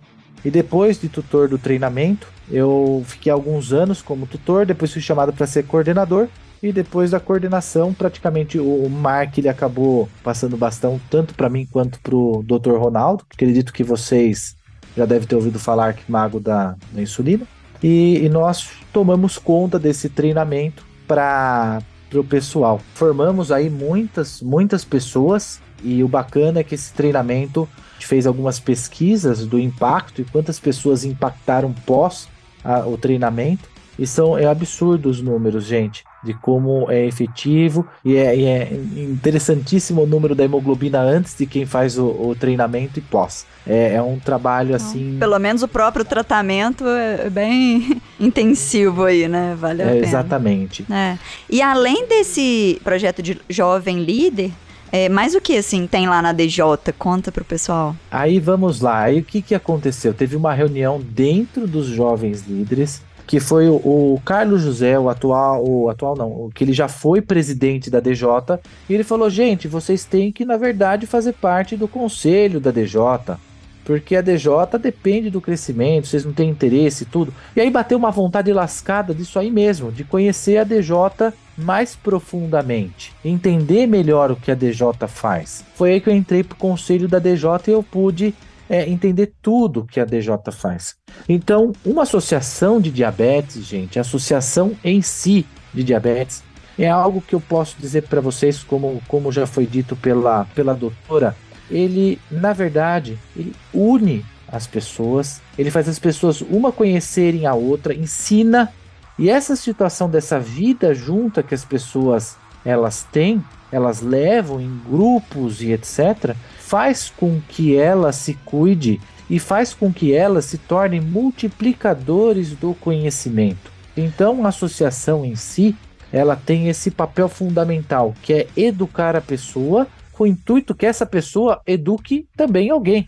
Speaker 2: E depois de tutor do treinamento, eu fiquei alguns anos como tutor, depois fui chamado para ser coordenador. E depois da coordenação, praticamente o Mark ele acabou passando bastão tanto para mim quanto para o Dr. Ronaldo. Acredito que vocês já devem ter ouvido falar que mago da, da insulina. E, e nós tomamos conta desse treinamento para o pessoal. Formamos aí muitas, muitas pessoas e o bacana é que esse treinamento fez algumas pesquisas do impacto e quantas pessoas impactaram pós a, o treinamento. E são é absurdo os números, gente, de como é efetivo e é, e é interessantíssimo o número da hemoglobina antes de quem faz o, o treinamento e pós. É, é, um trabalho assim.
Speaker 3: Pelo menos o próprio tratamento é bem <laughs> intensivo aí, né? Vale a é,
Speaker 2: pena. Exatamente.
Speaker 3: É. E além desse projeto de jovem líder, é, mais o que, assim, tem lá na DJ? Conta pro pessoal.
Speaker 2: Aí vamos lá. Aí o que, que aconteceu? Teve uma reunião dentro dos jovens líderes que foi o, o, Carlos José, o atual, o atual não, o que ele já foi presidente da DJ, e ele falou: gente, vocês têm que, na verdade, fazer parte do conselho da DJ. Porque a DJ depende do crescimento, vocês não têm interesse e tudo. E aí bateu uma vontade lascada disso aí mesmo, de conhecer a DJ mais profundamente, entender melhor o que a DJ faz. Foi aí que eu entrei pro conselho da DJ e eu pude é, entender tudo que a DJ faz. Então, uma associação de diabetes, gente, a associação em si de diabetes, é algo que eu posso dizer para vocês, como, como já foi dito pela, pela doutora, ele, na verdade, ele une as pessoas, ele faz as pessoas uma conhecerem a outra, ensina, e essa situação dessa vida junta que as pessoas elas têm, elas levam em grupos e etc, faz com que ela se cuide e faz com que elas se tornem multiplicadores do conhecimento. Então, a associação em si, ela tem esse papel fundamental, que é educar a pessoa com o intuito que essa pessoa eduque também alguém.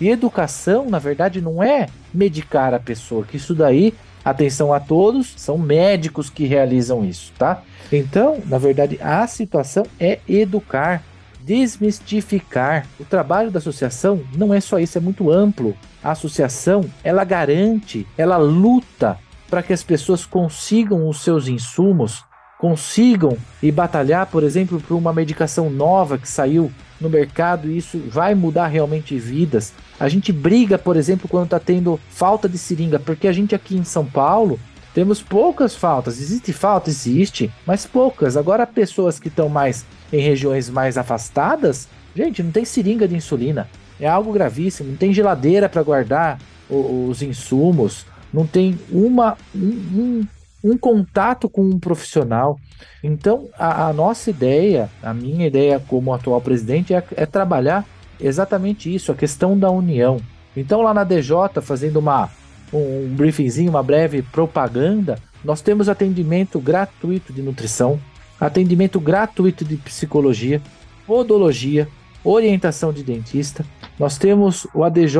Speaker 2: E educação, na verdade, não é medicar a pessoa, que isso daí, atenção a todos, são médicos que realizam isso, tá? Então, na verdade, a situação é educar, desmistificar. O trabalho da associação não é só isso, é muito amplo. A associação, ela garante, ela luta para que as pessoas consigam os seus insumos, consigam e batalhar, por exemplo, por uma medicação nova que saiu no mercado e isso vai mudar realmente vidas. A gente briga, por exemplo, quando está tendo falta de seringa, porque a gente aqui em São Paulo temos poucas faltas. Existe falta? Existe, mas poucas. Agora, pessoas que estão mais em regiões mais afastadas, gente, não tem seringa de insulina. É algo gravíssimo. Não tem geladeira para guardar os insumos. Não tem uma, um, um, um, contato com um profissional. Então, a, a, nossa ideia, a minha ideia como atual presidente, é, é trabalhar exatamente isso, a questão da união. Então, lá na DJ, fazendo uma um briefingzinho, uma breve propaganda, nós temos atendimento gratuito de nutrição, atendimento gratuito de psicologia, podologia, orientação de dentista. Nós temos o ADJ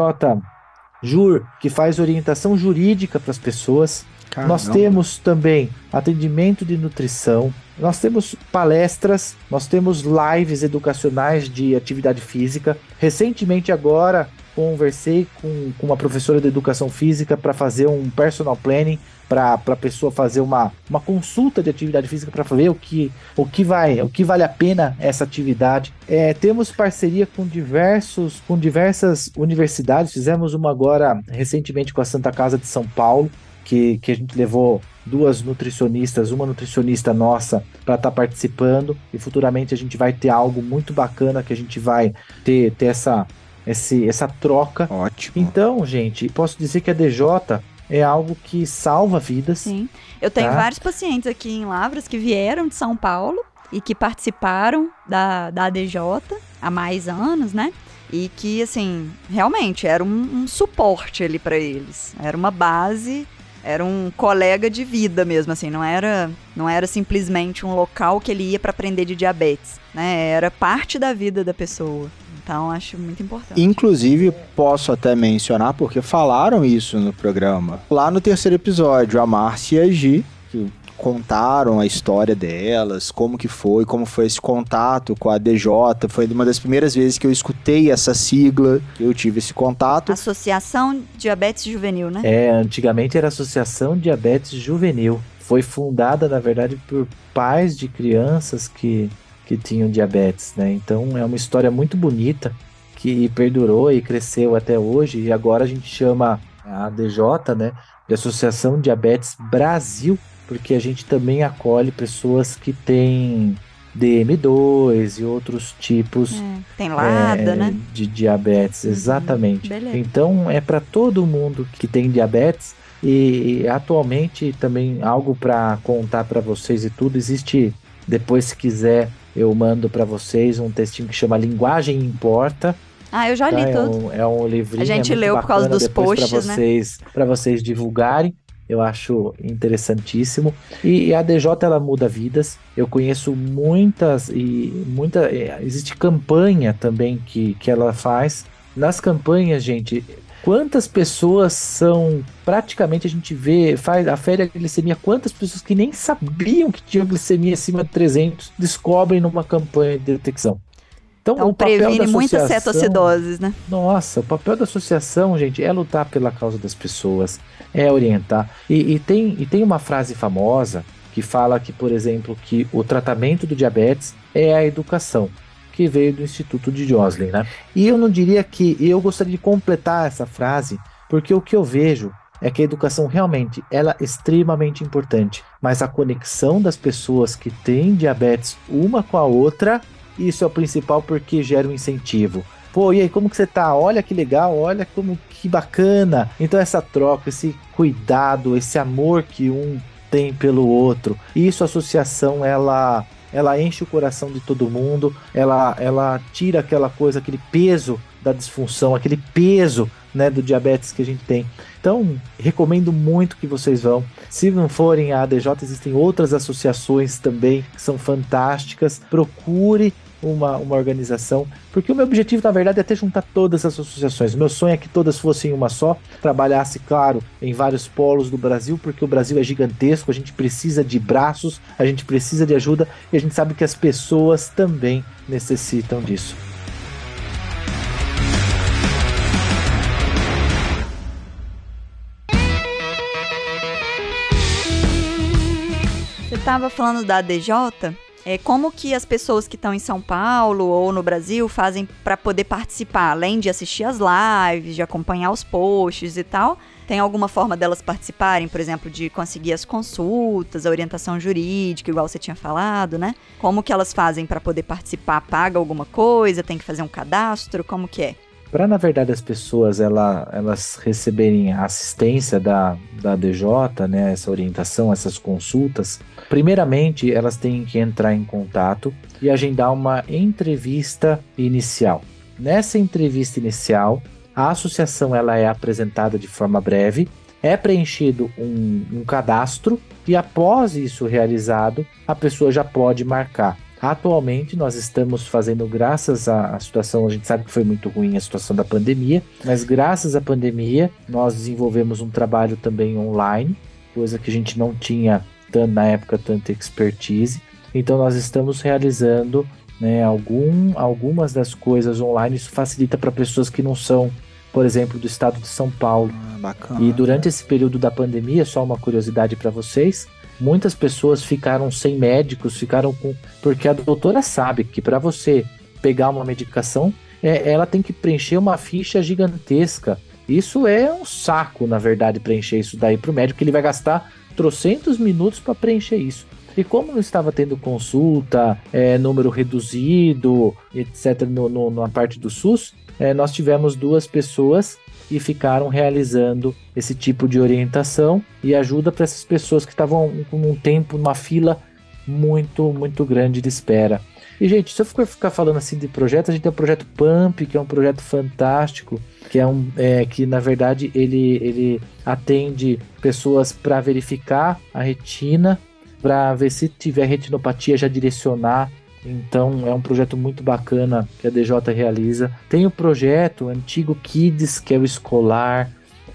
Speaker 2: Jur, que faz orientação jurídica para as pessoas. Caramba. Nós temos também atendimento de nutrição, nós temos palestras, nós temos lives educacionais de atividade física. Recentemente agora conversei com, com uma professora de educação física para fazer um personal planning para a pessoa fazer uma, uma consulta de atividade física para ver o que, o que vai, o que vale a pena essa atividade. É, temos parceria com diversos, com diversas universidades. Fizemos uma agora recentemente com a Santa Casa de São Paulo, que, que a gente levou duas nutricionistas, uma nutricionista nossa para estar tá participando e futuramente a gente vai ter algo muito bacana que a gente vai ter, ter essa esse, essa troca.
Speaker 1: Ótimo.
Speaker 2: Então, gente, posso dizer que a DJ é algo que salva vidas.
Speaker 3: Sim. Eu tenho tá? vários pacientes aqui em Lavras que vieram de São Paulo e que participaram da, da ADJ há mais anos, né? E que, assim, realmente era um, um suporte ali para eles. Era uma base, era um colega de vida mesmo, assim, não era, não era simplesmente um local que ele ia para aprender de diabetes, né? Era parte da vida da pessoa. Então, acho muito importante.
Speaker 1: Inclusive, posso até mencionar, porque falaram isso no programa. Lá no terceiro episódio, a Márcia G, que contaram a história delas, como que foi, como foi esse contato com a DJ. Foi uma das primeiras vezes que eu escutei essa sigla, eu tive esse contato.
Speaker 3: Associação Diabetes Juvenil, né?
Speaker 2: É, antigamente era Associação Diabetes Juvenil. Foi fundada, na verdade, por pais de crianças que, que tinham diabetes, né? Então é uma história muito bonita que perdurou e cresceu até hoje. E agora a gente chama a ADJ, né? De Associação Diabetes Brasil, porque a gente também acolhe pessoas que têm DM2 e outros tipos
Speaker 3: é, tem LADA,
Speaker 2: é,
Speaker 3: né?
Speaker 2: de diabetes, uhum, exatamente. Beleza. Então é para todo mundo que tem diabetes e, e atualmente também algo para contar para vocês e tudo existe. Depois, se quiser, eu mando para vocês um textinho que chama Linguagem Importa.
Speaker 3: Ah, eu já li
Speaker 2: tá?
Speaker 3: tudo.
Speaker 2: É um, é um livrinho.
Speaker 3: A gente
Speaker 2: é
Speaker 3: leu por causa dos posts,
Speaker 2: pra
Speaker 3: né?
Speaker 2: vocês, né? Para vocês divulgarem. Eu acho interessantíssimo. E, a DJ ela muda vidas. Eu conheço muitas e muita é, existe campanha também que, que ela faz. Nas campanhas, gente, quantas pessoas são praticamente a gente vê, faz a férias glicemia, quantas pessoas que nem sabiam que tinham glicemia acima de 300 descobrem numa campanha de detecção.
Speaker 3: Então, então previne muitas cetoacidoses, né?
Speaker 2: Nossa, o papel da associação, gente, é lutar pela causa das pessoas, é orientar. E, e, tem, e tem uma frase famosa que fala que, por exemplo, que o tratamento do diabetes é a educação, que veio do Instituto de Joslin, né? E eu não diria que eu gostaria de completar essa frase, porque o que eu vejo é que a educação realmente ela é extremamente importante, mas a conexão das pessoas que têm diabetes uma com a outra isso é o principal porque gera um incentivo. Pô, e aí, como que você tá? Olha que legal, olha como que bacana. Então essa troca, esse cuidado, esse amor que um tem pelo outro. Isso a associação ela ela enche o coração de todo mundo, ela ela tira aquela coisa, aquele peso da disfunção, aquele peso né, do diabetes que a gente tem. Então, recomendo muito que vocês vão. Se não forem a ADJ, existem outras associações também que são fantásticas. Procure uma, uma organização, porque o meu objetivo, na verdade, é até juntar todas as associações. Meu sonho é que todas fossem uma só, trabalhasse, claro, em vários polos do Brasil, porque o Brasil é gigantesco, a gente precisa de braços, a gente precisa de ajuda e a gente sabe que as pessoas também necessitam disso.
Speaker 3: Você estava falando da DJ, é, como que as pessoas que estão em São Paulo ou no Brasil fazem para poder participar, além de assistir as lives, de acompanhar os posts e tal? Tem alguma forma delas participarem, por exemplo, de conseguir as consultas, a orientação jurídica, igual você tinha falado, né? Como que elas fazem para poder participar? Paga alguma coisa? Tem que fazer um cadastro? Como que é?
Speaker 2: Para, na verdade, as pessoas ela, elas receberem a assistência da, da DJ, né, essa orientação, essas consultas, primeiramente elas têm que entrar em contato e agendar uma entrevista inicial. Nessa entrevista inicial, a associação ela é apresentada de forma breve, é preenchido um, um cadastro e após isso realizado, a pessoa já pode marcar Atualmente nós estamos fazendo, graças à situação, a gente sabe que foi muito ruim a situação da pandemia, mas graças à pandemia nós desenvolvemos um trabalho também online, coisa que a gente não tinha na época tanta expertise. Então nós estamos realizando né, algum, algumas das coisas online. Isso facilita para pessoas que não são, por exemplo, do estado de São Paulo.
Speaker 1: Ah, bacana.
Speaker 2: E durante esse período da pandemia, só uma curiosidade para vocês, muitas pessoas ficaram sem médicos, ficaram com. Porque a doutora sabe que para você pegar uma medicação, é, ela tem que preencher uma ficha gigantesca. Isso é um saco, na verdade, preencher isso daí para o médico, que ele vai gastar trocentos minutos para preencher isso. E como não estava tendo consulta, é, número reduzido, etc., no, no, na parte do SUS, é, nós tivemos duas pessoas e ficaram realizando esse tipo de orientação e ajuda para essas pessoas que estavam com um tempo, numa fila muito, muito grande de espera. E, gente, se eu ficar falando assim de projetos, a gente tem o projeto Pump, que é um projeto fantástico, que é um é, que na verdade ele, ele atende pessoas para verificar a retina, para ver se tiver retinopatia, já direcionar então é um projeto muito bacana que a DJ realiza. Tem o projeto antigo Kids, que é o escolar.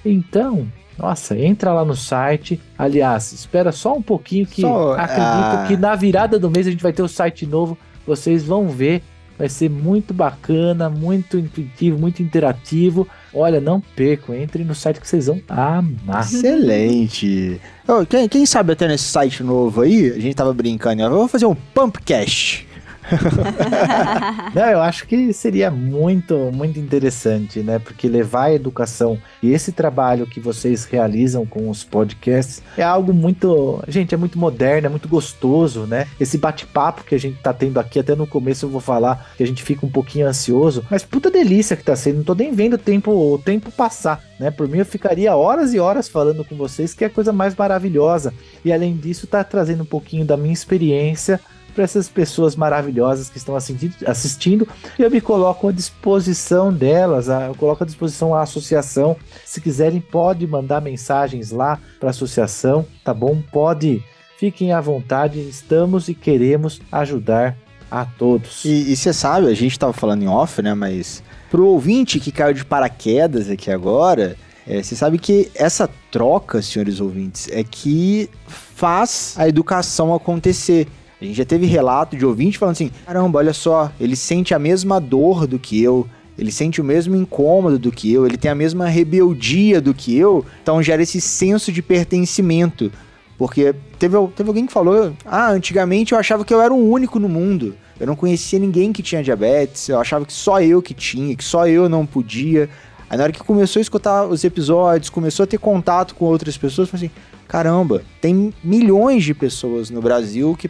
Speaker 2: Então, Nossa, entra lá no site. Aliás, espera só um pouquinho que só, acredito ah... que na virada do mês a gente vai ter o site novo. Vocês vão ver Vai ser muito bacana, muito intuitivo, muito interativo. Olha, não percam, entre no site que vocês vão amar.
Speaker 1: Excelente. Oh, quem, quem, sabe até nesse site novo aí, a gente tava brincando, eu vou fazer um Pumpcast. <laughs>
Speaker 2: Não, eu acho que seria muito, muito interessante, né? Porque levar a educação e esse trabalho que vocês realizam com os podcasts é algo muito, gente, é muito moderno, é muito gostoso, né? Esse bate-papo que a gente tá tendo aqui, até no começo eu vou falar que a gente fica um pouquinho ansioso, mas puta delícia que tá sendo, não tô nem vendo o tempo, o tempo passar, né? Por mim eu ficaria horas e horas falando com vocês, que é a coisa mais maravilhosa. E além disso, tá trazendo um pouquinho da minha experiência para essas pessoas maravilhosas que estão assistindo e eu me coloco à disposição delas, eu coloco à disposição a associação. Se quiserem, pode mandar mensagens lá para a associação, tá bom? Pode, fiquem à vontade, estamos e queremos ajudar a todos.
Speaker 1: E você sabe, a gente estava falando em off, né? Mas pro ouvinte que caiu de paraquedas aqui agora, você é, sabe que essa troca, senhores ouvintes, é que faz a educação acontecer. A gente já teve relato de ouvinte falando assim: caramba, olha só, ele sente a mesma dor do que eu, ele sente o mesmo incômodo do que eu, ele tem a mesma rebeldia do que eu, então gera esse senso de pertencimento. Porque teve, teve alguém que falou: ah, antigamente eu achava que eu era o único no mundo. Eu não conhecia ninguém que tinha diabetes, eu achava que só eu que tinha, que só eu não podia. Aí na hora que começou a escutar os episódios, começou a ter contato com outras pessoas, falei assim: caramba, tem milhões de pessoas no Brasil que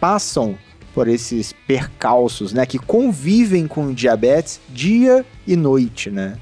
Speaker 1: passam por esses percalços, né? Que convivem com diabetes dia e noite, né?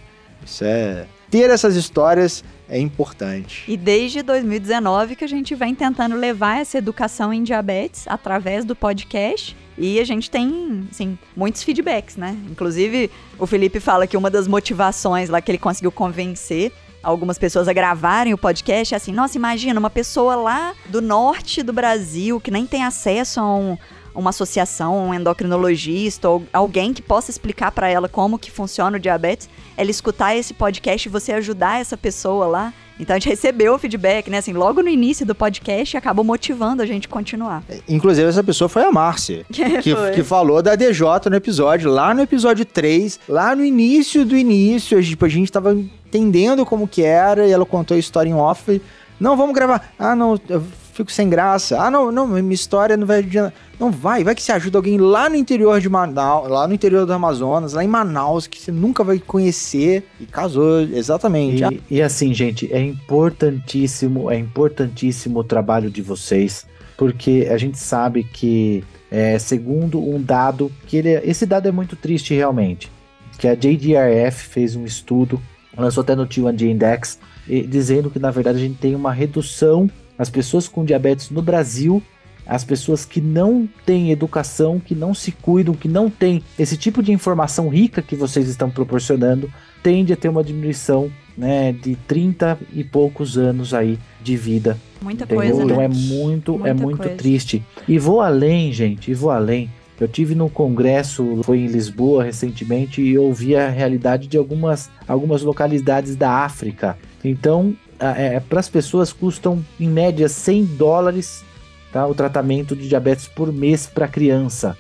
Speaker 1: Isso é. Ter essas histórias é importante.
Speaker 3: E desde 2019 que a gente vem tentando levar essa educação em diabetes através do podcast. E a gente tem, assim, muitos feedbacks, né? Inclusive, o Felipe fala que uma das motivações lá que ele conseguiu convencer algumas pessoas a gravarem o podcast, é assim, nossa, imagina uma pessoa lá do norte do Brasil que nem tem acesso a um, uma associação, um endocrinologista ou alguém que possa explicar para ela como que funciona o diabetes, ela escutar esse podcast e você ajudar essa pessoa lá. Então a gente recebeu o feedback, né? Assim, logo no início do podcast acabou motivando a gente a continuar.
Speaker 1: Inclusive, essa pessoa foi a Márcia. <laughs> que, que falou da DJ no episódio, lá no episódio 3, lá no início do início. A gente, tipo, a gente tava entendendo como que era e ela contou a história em off. Não, vamos gravar. Ah, não, eu fico sem graça. Ah, não, não, minha história não vai adiantar. Não vai, vai que você ajuda alguém lá no interior de Manaus, lá no interior do Amazonas, lá em Manaus, que você nunca vai conhecer. E casou, exatamente.
Speaker 2: E, e assim, gente, é importantíssimo, é importantíssimo o trabalho de vocês, porque a gente sabe que, é, segundo um dado, que ele, é, esse dado é muito triste realmente, que a JDRF fez um estudo, lançou até no T1D Index, dizendo que na verdade a gente tem uma redução as pessoas com diabetes no Brasil, as pessoas que não têm educação, que não se cuidam, que não têm esse tipo de informação rica que vocês estão proporcionando, tende a ter uma diminuição né, de 30 e poucos anos aí de vida.
Speaker 3: Muita entendeu? coisa,
Speaker 2: Então
Speaker 3: né?
Speaker 2: é muito, Muita é muito coisa. triste. E vou além, gente, e vou além. Eu tive no congresso, foi em Lisboa recentemente, e ouvi a realidade de algumas, algumas localidades da África. Então, é, para as pessoas custam em média 100 dólares tá, o tratamento de diabetes por mês para criança.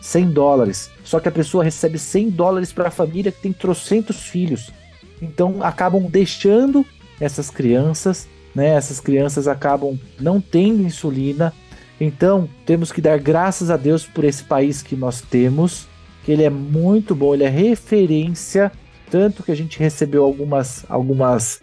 Speaker 2: 100 dólares. Só que a pessoa recebe 100 dólares para a família que tem trocentos filhos. Então acabam deixando essas crianças, né? Essas crianças acabam não tendo insulina. Então temos que dar graças a Deus por esse país que nós temos, que ele é muito bom, ele é referência, tanto que a gente recebeu algumas algumas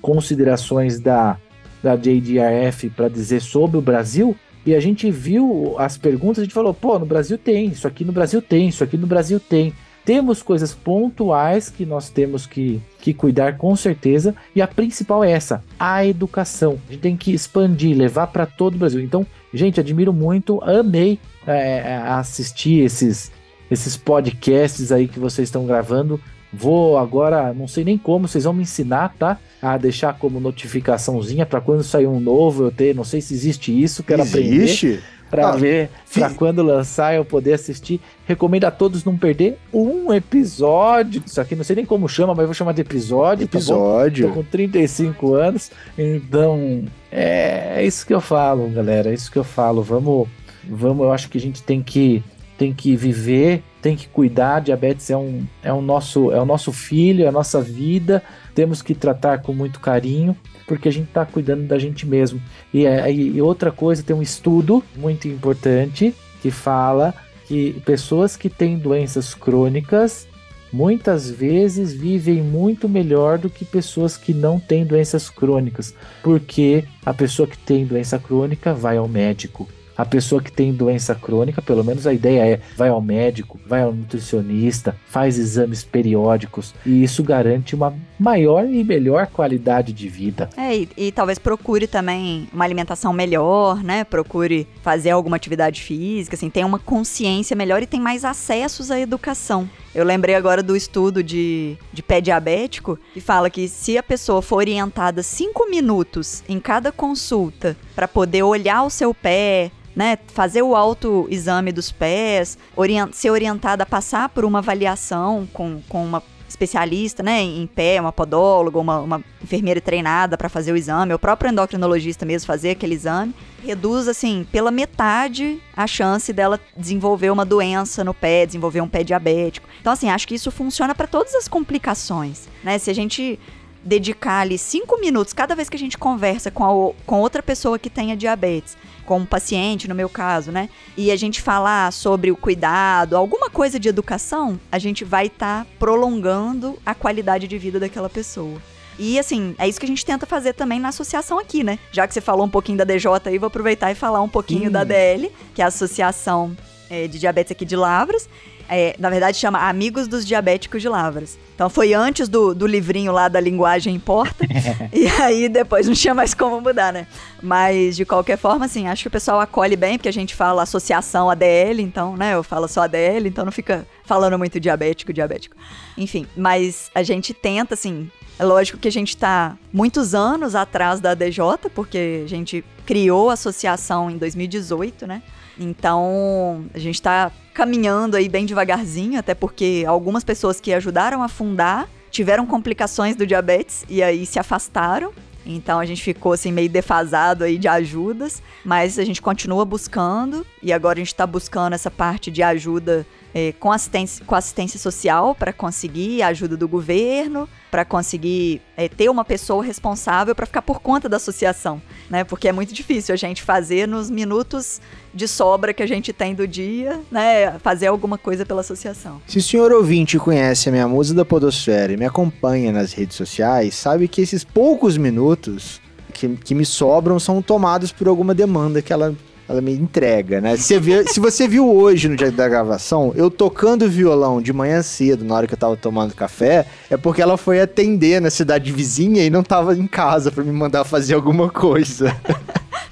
Speaker 2: considerações da, da JDRF para dizer sobre o Brasil, e a gente viu as perguntas, a gente falou, pô, no Brasil tem, isso aqui no Brasil tem, isso aqui no Brasil tem. Temos coisas pontuais que nós temos que, que cuidar com certeza, e a principal é essa, a educação. A gente tem que expandir, levar para todo o Brasil. Então, gente, admiro muito, amei é, assistir esses, esses podcasts aí que vocês estão gravando. Vou agora, não sei nem como, vocês vão me ensinar, tá? A deixar como notificaçãozinha para quando sair um novo eu ter, não sei se existe isso, quero existe? aprender. para ah, ver, para quando lançar eu poder assistir. Recomendo a todos não perder um episódio. Isso aqui não sei nem como chama, mas vou chamar de episódio.
Speaker 1: Tá episódio.
Speaker 2: Tá Tô com 35 anos, então é, é isso que eu falo, galera. É isso que eu falo. Vamos, vamos. Eu acho que a gente tem que tem que viver, tem que cuidar. Diabetes é um é o nosso é o nosso filho, é a nossa vida. Temos que tratar com muito carinho porque a gente está cuidando da gente mesmo. E, é, e outra coisa, tem um estudo muito importante que fala que pessoas que têm doenças crônicas muitas vezes vivem muito melhor do que pessoas que não têm doenças crônicas, porque a pessoa que tem doença crônica vai ao médico, a pessoa que tem doença crônica, pelo menos a ideia é, vai ao médico, vai ao nutricionista, faz exames periódicos e isso garante uma maior e melhor qualidade de vida.
Speaker 3: É, e, e talvez procure também uma alimentação melhor, né? Procure fazer alguma atividade física, assim, tem uma consciência melhor e tem mais acessos à educação. Eu lembrei agora do estudo de, de pé diabético, que fala que se a pessoa for orientada cinco minutos em cada consulta para poder olhar o seu pé, né, fazer o autoexame dos pés, orient ser orientada a passar por uma avaliação com, com uma especialista, né, em pé, uma podóloga, uma, uma enfermeira treinada para fazer o exame, o próprio endocrinologista mesmo fazer aquele exame, reduz, assim, pela metade a chance dela desenvolver uma doença no pé, desenvolver um pé diabético. Então, assim, acho que isso funciona para todas as complicações, né? Se a gente dedicar ali cinco minutos cada vez que a gente conversa com, a, com outra pessoa que tenha diabetes, com um paciente, no meu caso, né? E a gente falar sobre o cuidado, alguma coisa de educação, a gente vai estar tá prolongando a qualidade de vida daquela pessoa. E assim, é isso que a gente tenta fazer também na associação aqui, né? Já que você falou um pouquinho da DJ aí, vou aproveitar e falar um pouquinho hum. da DL, que é a Associação é, de Diabetes aqui de Lavras. É, na verdade, chama Amigos dos Diabéticos de Lavras. Então foi antes do, do livrinho lá da linguagem importa. <laughs> e aí depois não tinha mais como mudar, né? Mas de qualquer forma, assim, acho que o pessoal acolhe bem, porque a gente fala associação ADL, então, né? Eu falo só ADL, então não fica falando muito diabético, diabético. Enfim, mas a gente tenta, assim. É lógico que a gente está muitos anos atrás da DJ, porque a gente criou a associação em 2018, né? Então, a gente está caminhando aí bem devagarzinho, até porque algumas pessoas que ajudaram a fundar tiveram complicações do diabetes e aí se afastaram. Então a gente ficou assim meio defasado aí de ajudas, mas a gente continua buscando e agora a gente está buscando essa parte de ajuda é, com, assistência, com assistência social para conseguir a ajuda do governo, para conseguir é, ter uma pessoa responsável para ficar por conta da associação, né? Porque é muito difícil a gente fazer nos minutos de sobra que a gente tem do dia, né? Fazer alguma coisa pela associação.
Speaker 1: Se o senhor ouvinte conhece a minha musa da Podosfera e me acompanha nas redes sociais, sabe que esses poucos minutos que, que me sobram são tomados por alguma demanda que ela ela me entrega, né? Se, vê, se você viu hoje no dia da gravação, eu tocando violão de manhã cedo, na hora que eu tava tomando café, é porque ela foi atender na cidade vizinha e não tava em casa para me mandar fazer alguma coisa. <laughs>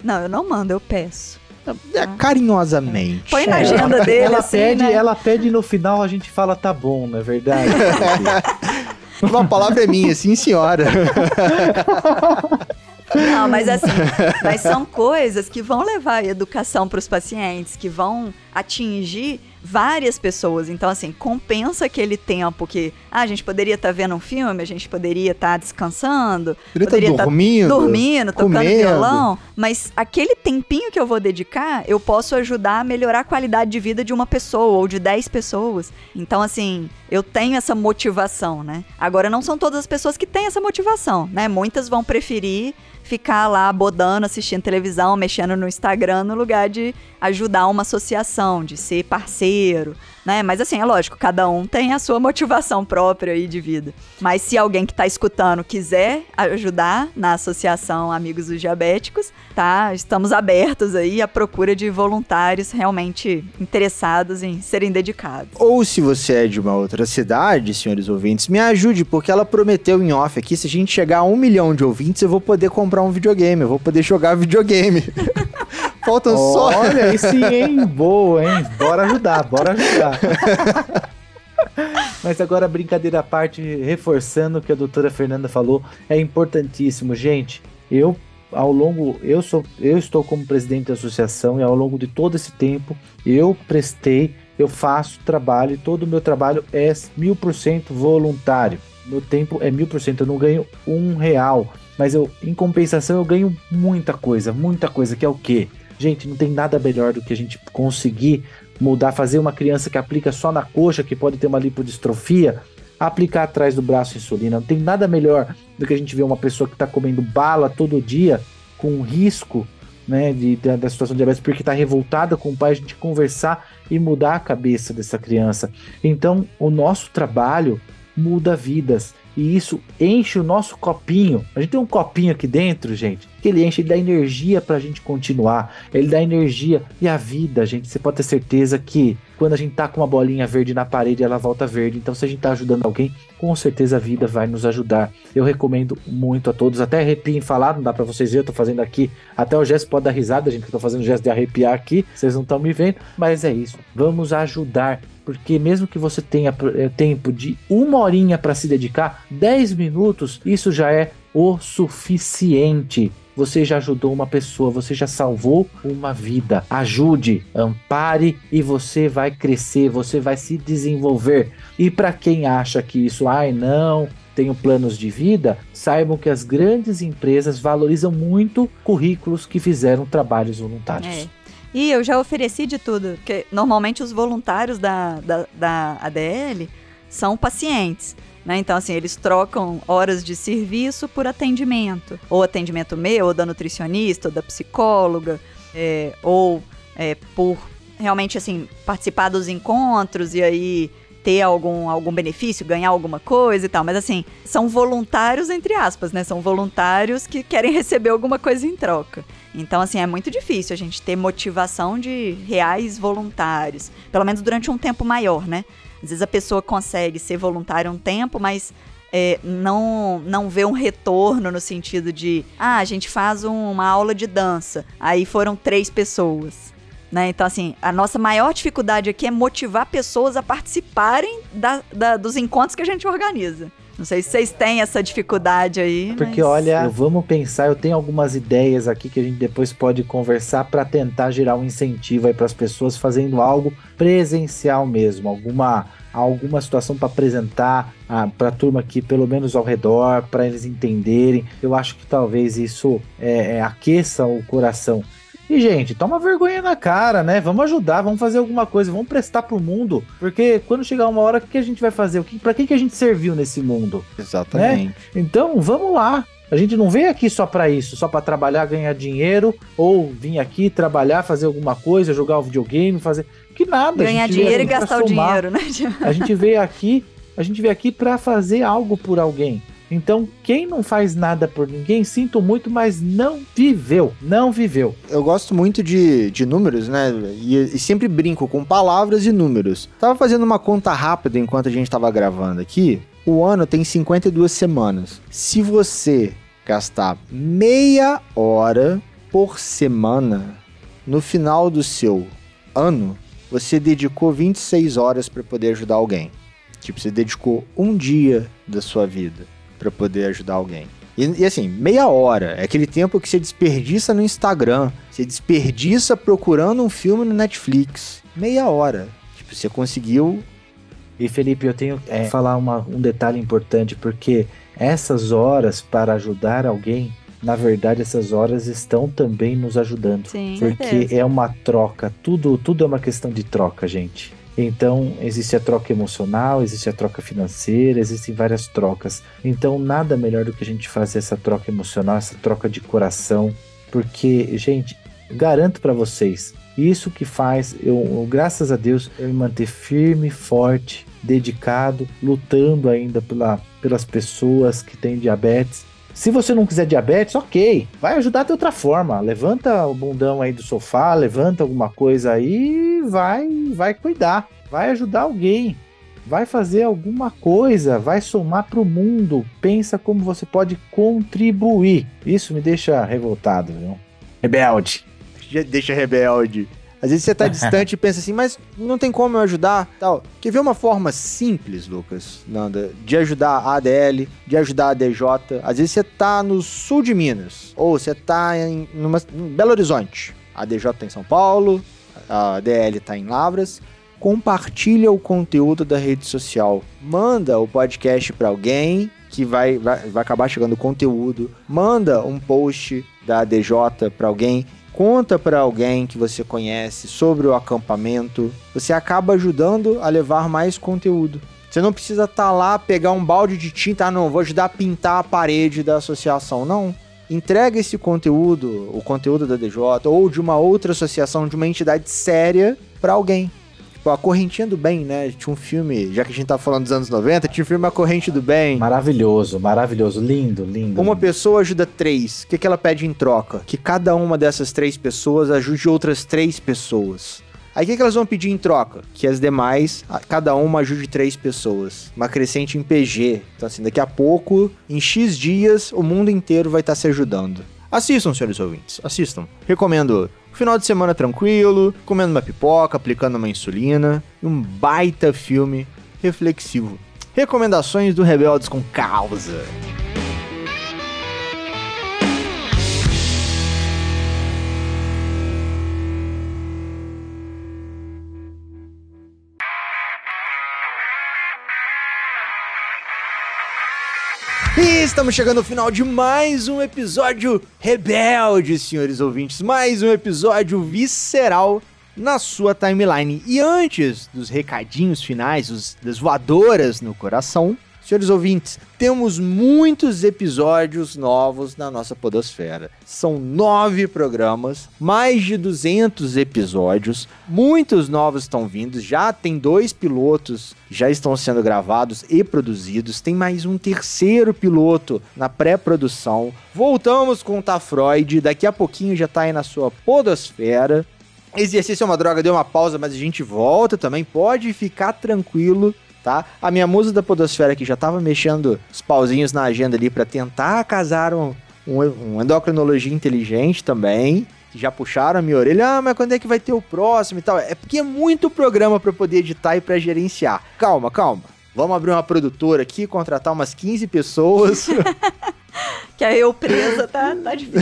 Speaker 3: Não, eu não mando, eu peço.
Speaker 1: É, carinhosamente.
Speaker 3: Põe na agenda
Speaker 2: ela,
Speaker 3: dele,
Speaker 2: ela
Speaker 3: assim,
Speaker 2: pede,
Speaker 3: né?
Speaker 2: Ela pede no final, a gente fala tá bom, não é verdade? <laughs>
Speaker 1: Uma palavra é minha, sim senhora. <laughs>
Speaker 3: Não, mas <laughs> assim, mas são coisas que vão levar a educação para os pacientes, que vão atingir várias pessoas. Então, assim, compensa aquele tempo que ah, a gente poderia estar tá vendo um filme, a gente poderia estar tá descansando,
Speaker 1: poderia, tá poderia estar tá dormindo,
Speaker 3: dormindo, tocando comendo. violão, mas aquele tempinho que eu vou dedicar, eu posso ajudar a melhorar a qualidade de vida de uma pessoa ou de dez pessoas. Então, assim, eu tenho essa motivação, né? Agora, não são todas as pessoas que têm essa motivação, né? Muitas vão preferir ficar lá bodando, assistindo televisão, mexendo no Instagram, no lugar de ajudar uma associação, de ser parceiro, né? Mas assim, é lógico, cada um tem a sua motivação própria aí de vida. Mas se alguém que está escutando quiser ajudar na Associação Amigos dos Diabéticos, tá? Estamos abertos aí à procura de voluntários realmente interessados em serem dedicados.
Speaker 1: Ou se você é de uma outra cidade, senhores ouvintes, me ajude, porque ela prometeu em off aqui, se a gente chegar a um milhão de ouvintes, eu vou poder comprar um videogame, eu vou poder jogar videogame. <laughs> Faltam
Speaker 2: oh,
Speaker 1: só.
Speaker 2: Olha, esse hein? Boa, hein? Bora ajudar, bora ajudar. Mas agora, brincadeira à parte, reforçando o que a doutora Fernanda falou, é importantíssimo, gente. Eu ao longo, eu sou, eu estou como presidente da associação e ao longo de todo esse tempo eu prestei, eu faço trabalho e todo o meu trabalho é mil por cento voluntário. Meu tempo é mil por cento, eu não ganho um real, mas eu, em compensação, eu ganho muita coisa, muita coisa que é o quê? Gente, não tem nada melhor do que a gente conseguir mudar, fazer uma criança que aplica só na coxa, que pode ter uma lipodistrofia, aplicar atrás do braço insulina. Não tem nada melhor do que a gente ver uma pessoa que está comendo bala todo dia, com risco né, de, da, da situação de diabetes, porque está revoltada com o pai, a gente conversar e mudar a cabeça dessa criança. Então, o nosso trabalho muda vidas. E isso enche o nosso copinho. A gente tem um copinho aqui dentro, gente, que ele enche, ele dá energia pra gente continuar. Ele dá energia. E a vida, gente, você pode ter certeza que quando a gente tá com uma bolinha verde na parede, ela volta verde. Então, se a gente tá ajudando alguém, com certeza a vida vai nos ajudar. Eu recomendo muito a todos. Até arrepio em falar, não dá pra vocês verem, eu tô fazendo aqui. Até o gesto pode dar risada, gente, que eu tô fazendo gesto de arrepiar aqui. Vocês não estão me vendo, mas é isso. Vamos ajudar porque mesmo que você tenha é, tempo de uma horinha para se dedicar, 10 minutos, isso já é o suficiente. Você já ajudou uma pessoa, você já salvou uma vida. Ajude, ampare e você vai crescer, você vai se desenvolver. E para quem acha que isso, ai não, tenho planos de vida, saibam que as grandes empresas valorizam muito currículos que fizeram trabalhos voluntários.
Speaker 3: É. E eu já ofereci de tudo, porque normalmente os voluntários da, da, da ADL são pacientes. Né? Então, assim, eles trocam horas de serviço por atendimento. Ou atendimento meu, ou da nutricionista, ou da psicóloga, é, ou é, por realmente, assim, participar dos encontros e aí ter algum, algum benefício, ganhar alguma coisa e tal. Mas, assim, são voluntários, entre aspas, né? São voluntários que querem receber alguma coisa em troca. Então, assim, é muito difícil a gente ter motivação de reais voluntários, pelo menos durante um tempo maior, né? Às vezes a pessoa consegue ser voluntária um tempo, mas é, não, não vê um retorno no sentido de, ah, a gente faz um, uma aula de dança, aí foram três pessoas. Né? Então, assim, a nossa maior dificuldade aqui é motivar pessoas a participarem da, da, dos encontros que a gente organiza. Não sei se vocês têm essa dificuldade aí.
Speaker 2: Porque,
Speaker 3: mas...
Speaker 2: olha, vamos pensar, eu tenho algumas ideias aqui que a gente depois pode conversar para tentar gerar um incentivo aí para as pessoas fazendo algo presencial mesmo, alguma alguma situação para apresentar ah, para a turma aqui, pelo menos ao redor, para eles entenderem. Eu acho que talvez isso é, é, aqueça o coração e, gente, toma vergonha na cara, né? Vamos ajudar, vamos fazer alguma coisa, vamos prestar pro mundo. Porque quando chegar uma hora, o que a gente vai fazer? Pra que, que a gente serviu nesse mundo?
Speaker 1: Exatamente.
Speaker 2: Né? Então, vamos lá. A gente não veio aqui só para isso, só para trabalhar, ganhar dinheiro, ou vir aqui trabalhar, fazer alguma coisa, jogar o um videogame, fazer que nada.
Speaker 3: Ganhar dinheiro e gastar o dinheiro, né?
Speaker 2: a gente veio aqui, a gente veio aqui para fazer algo por alguém. Então, quem não faz nada por ninguém, sinto muito, mas não viveu. Não viveu.
Speaker 1: Eu gosto muito de, de números, né? E, e sempre brinco com palavras e números. Tava fazendo uma conta rápida enquanto a gente tava gravando aqui. O ano tem 52 semanas. Se você gastar meia hora por semana no final do seu ano, você dedicou 26 horas para poder ajudar alguém. Tipo, você dedicou um dia da sua vida para poder ajudar alguém. E, e, assim, meia hora é aquele tempo que você desperdiça no Instagram, você desperdiça procurando um filme no Netflix. Meia hora. Tipo, você conseguiu.
Speaker 2: E Felipe, eu tenho que é, falar uma, um detalhe importante, porque essas horas para ajudar alguém, na verdade, essas horas estão também nos ajudando.
Speaker 3: Sim,
Speaker 2: porque certeza. é uma troca, tudo, tudo é uma questão de troca, gente. Então, existe a troca emocional, existe a troca financeira, existem várias trocas. Então, nada melhor do que a gente fazer essa troca emocional, essa troca de coração, porque, gente, garanto para vocês, isso que faz eu, graças a Deus, eu me manter firme, forte, dedicado, lutando ainda pela, pelas pessoas que têm diabetes. Se você não quiser diabetes, ok, vai ajudar de outra forma. Levanta o bundão aí do sofá, levanta alguma coisa aí, vai, vai cuidar, vai ajudar alguém, vai fazer alguma coisa, vai somar para o mundo. Pensa como você pode contribuir. Isso me deixa revoltado, viu? Rebelde.
Speaker 1: Deixa rebelde. Às vezes você tá distante e pensa assim, mas não tem como eu ajudar, tal. Quer ver uma forma simples, Lucas, Nanda, de ajudar a ADL, de ajudar a DJ? Às vezes você tá no sul de Minas, ou você tá em, numa, em Belo Horizonte. A DJ tá em São Paulo, a ADL tá em Lavras. Compartilha o conteúdo da rede social. Manda o podcast para alguém que vai, vai, vai acabar chegando conteúdo. Manda um post da ADJ para alguém conta para alguém que você conhece sobre o acampamento, você acaba ajudando a levar mais conteúdo. Você não precisa estar tá lá, pegar um balde de tinta, ah, não, vou ajudar a pintar a parede da associação. Não. Entrega esse conteúdo, o conteúdo da DJ, ou de uma outra associação, de uma entidade séria, para alguém. Tipo, a Correntinha do Bem, né? Tinha um filme, já que a gente tá falando dos anos 90, tinha um filme A Corrente do Bem.
Speaker 2: Maravilhoso, maravilhoso, lindo, lindo.
Speaker 1: Uma
Speaker 2: lindo.
Speaker 1: pessoa ajuda três. O que, que ela pede em troca? Que cada uma dessas três pessoas ajude outras três pessoas. Aí o que, que elas vão pedir em troca? Que as demais, cada uma ajude três pessoas. Uma crescente em PG. Então, assim, daqui a pouco, em X dias, o mundo inteiro vai estar tá se ajudando. Assistam, senhores ouvintes, assistam. Recomendo Final de semana tranquilo, comendo uma pipoca, aplicando uma insulina um baita filme reflexivo. Recomendações do Rebeldes com Causa. E estamos chegando ao final de mais um episódio rebelde, senhores ouvintes. Mais um episódio visceral na sua timeline. E antes dos recadinhos finais, os, das voadoras no coração, Senhores ouvintes, temos muitos episódios novos na nossa Podosfera. São nove programas, mais de 200 episódios. Muitos novos estão vindo. Já tem dois pilotos já estão sendo gravados e produzidos. Tem mais um terceiro piloto na pré-produção. Voltamos com o Tafroid. Daqui a pouquinho já está aí na sua Podosfera. Exercício é uma droga, deu uma pausa, mas a gente volta também. Pode ficar tranquilo tá? A minha musa da podosfera que já tava mexendo os pauzinhos na agenda ali para tentar casar um, um, um endocrinologia inteligente também. Já puxaram a minha orelha, ah, mas quando é que vai ter o próximo e tal? É porque é muito programa para poder editar e para gerenciar. Calma, calma. Vamos abrir uma produtora aqui, contratar umas 15 pessoas. <laughs>
Speaker 3: que aí eu presa tá, tá difícil.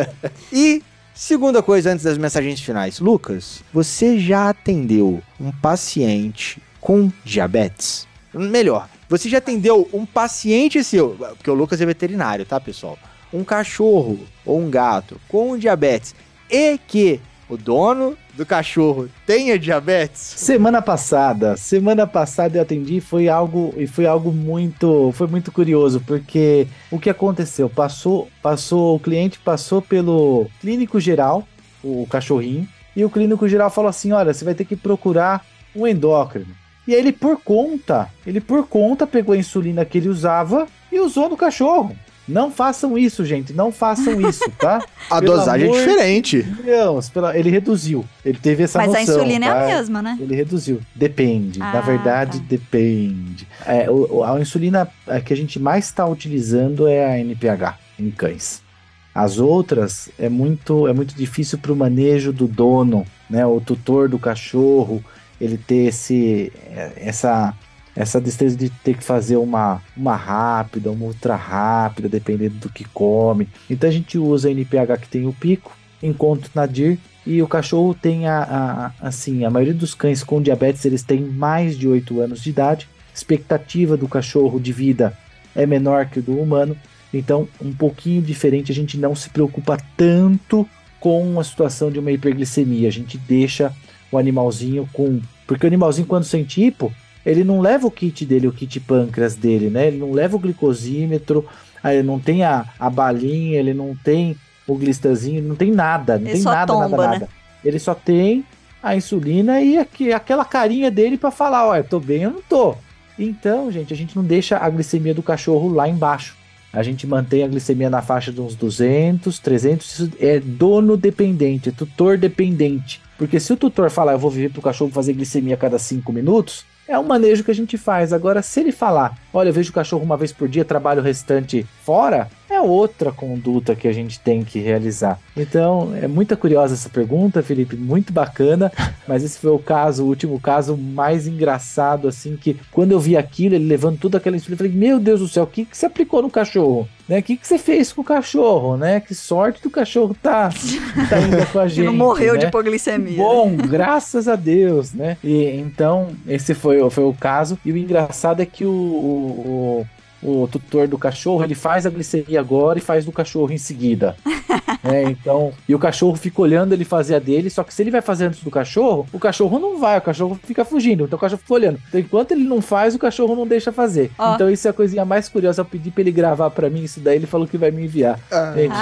Speaker 3: <laughs>
Speaker 1: e Segunda coisa antes das mensagens finais. Lucas, você já atendeu um paciente com diabetes? Melhor, você já atendeu um paciente seu, porque o Lucas é veterinário, tá, pessoal? Um cachorro ou um gato com diabetes e que o dono do cachorro tenha diabetes?
Speaker 2: Semana passada, semana passada eu atendi foi algo e foi algo muito, foi muito curioso porque o que aconteceu? Passou, passou o cliente passou pelo clínico geral, o cachorrinho, e o clínico geral falou assim: "Olha, você vai ter que procurar um endócrino". E aí ele por conta, ele por conta pegou a insulina que ele usava e usou no cachorro. Não façam isso, gente. Não façam isso, tá? <laughs>
Speaker 1: a Pelo dosagem é diferente.
Speaker 2: Deus, ele reduziu. Ele teve essa
Speaker 3: Mas
Speaker 2: noção.
Speaker 3: Mas a insulina tá? é a tá? mesma, né?
Speaker 2: Ele reduziu. Depende. Ah, Na verdade, tá. depende. É, a insulina que a gente mais está utilizando é a NPH em cães. As outras é muito, é muito difícil para o manejo do dono, né? O tutor do cachorro ele ter esse, essa, essa destreza de ter que fazer uma, uma rápida, uma ultra rápida, dependendo do que come. Então a gente usa a NPH que tem o pico, enquanto nadir e o cachorro tem a, a, assim, a maioria dos cães com diabetes eles têm mais de 8 anos de idade. Expectativa do cachorro de vida é menor que do humano, então um pouquinho diferente. A gente não se preocupa tanto com a situação de uma hiperglicemia. A gente deixa o animalzinho com. Porque o animalzinho, quando sente hipo, ele não leva o kit dele, o kit pâncreas dele, né? Ele não leva o glicosímetro, ele não tem a, a balinha, ele não tem o glistazinho, não tem nada, não ele tem nada, tomba, nada, né? nada. Ele só tem a insulina e aqui, aquela carinha dele para falar, olha, tô bem, eu não tô. Então, gente, a gente não deixa a glicemia do cachorro lá embaixo. A gente mantém a glicemia na faixa de uns 200, 300, isso é dono dependente, é tutor dependente. Porque se o tutor falar, eu vou viver pro cachorro fazer glicemia a cada 5 minutos, é um manejo que a gente faz. Agora, se ele falar, olha, eu vejo o cachorro uma vez por dia, trabalho o restante fora, é outra conduta que a gente tem que realizar. Então, é muito curiosa essa pergunta, Felipe, muito bacana, <laughs> mas esse foi o caso, o último caso mais engraçado, assim, que quando eu vi aquilo, ele levando tudo aquela insulina, eu falei, meu Deus do céu, o que, que você aplicou no cachorro? Né? O que, que você fez com o cachorro, né? Que sorte do cachorro tá, tá indo com a <laughs> gente.
Speaker 3: não morreu
Speaker 2: né?
Speaker 3: de hipoglicemia.
Speaker 2: Bom, graças a Deus, né? E então, esse foi, foi o caso. E o engraçado é que o, o, o tutor do cachorro, ele faz a glicemia agora e faz do cachorro em seguida. <laughs> é, então, e o cachorro fica olhando ele fazer a dele, só que se ele vai fazer antes do cachorro, o cachorro não vai, o cachorro fica fugindo, então o cachorro fica olhando. Então, enquanto ele não faz, o cachorro não deixa fazer. Oh. Então, isso é a coisinha mais curiosa. Eu pedi pra ele gravar para mim isso daí, ele falou que vai me enviar. Ah. Gente,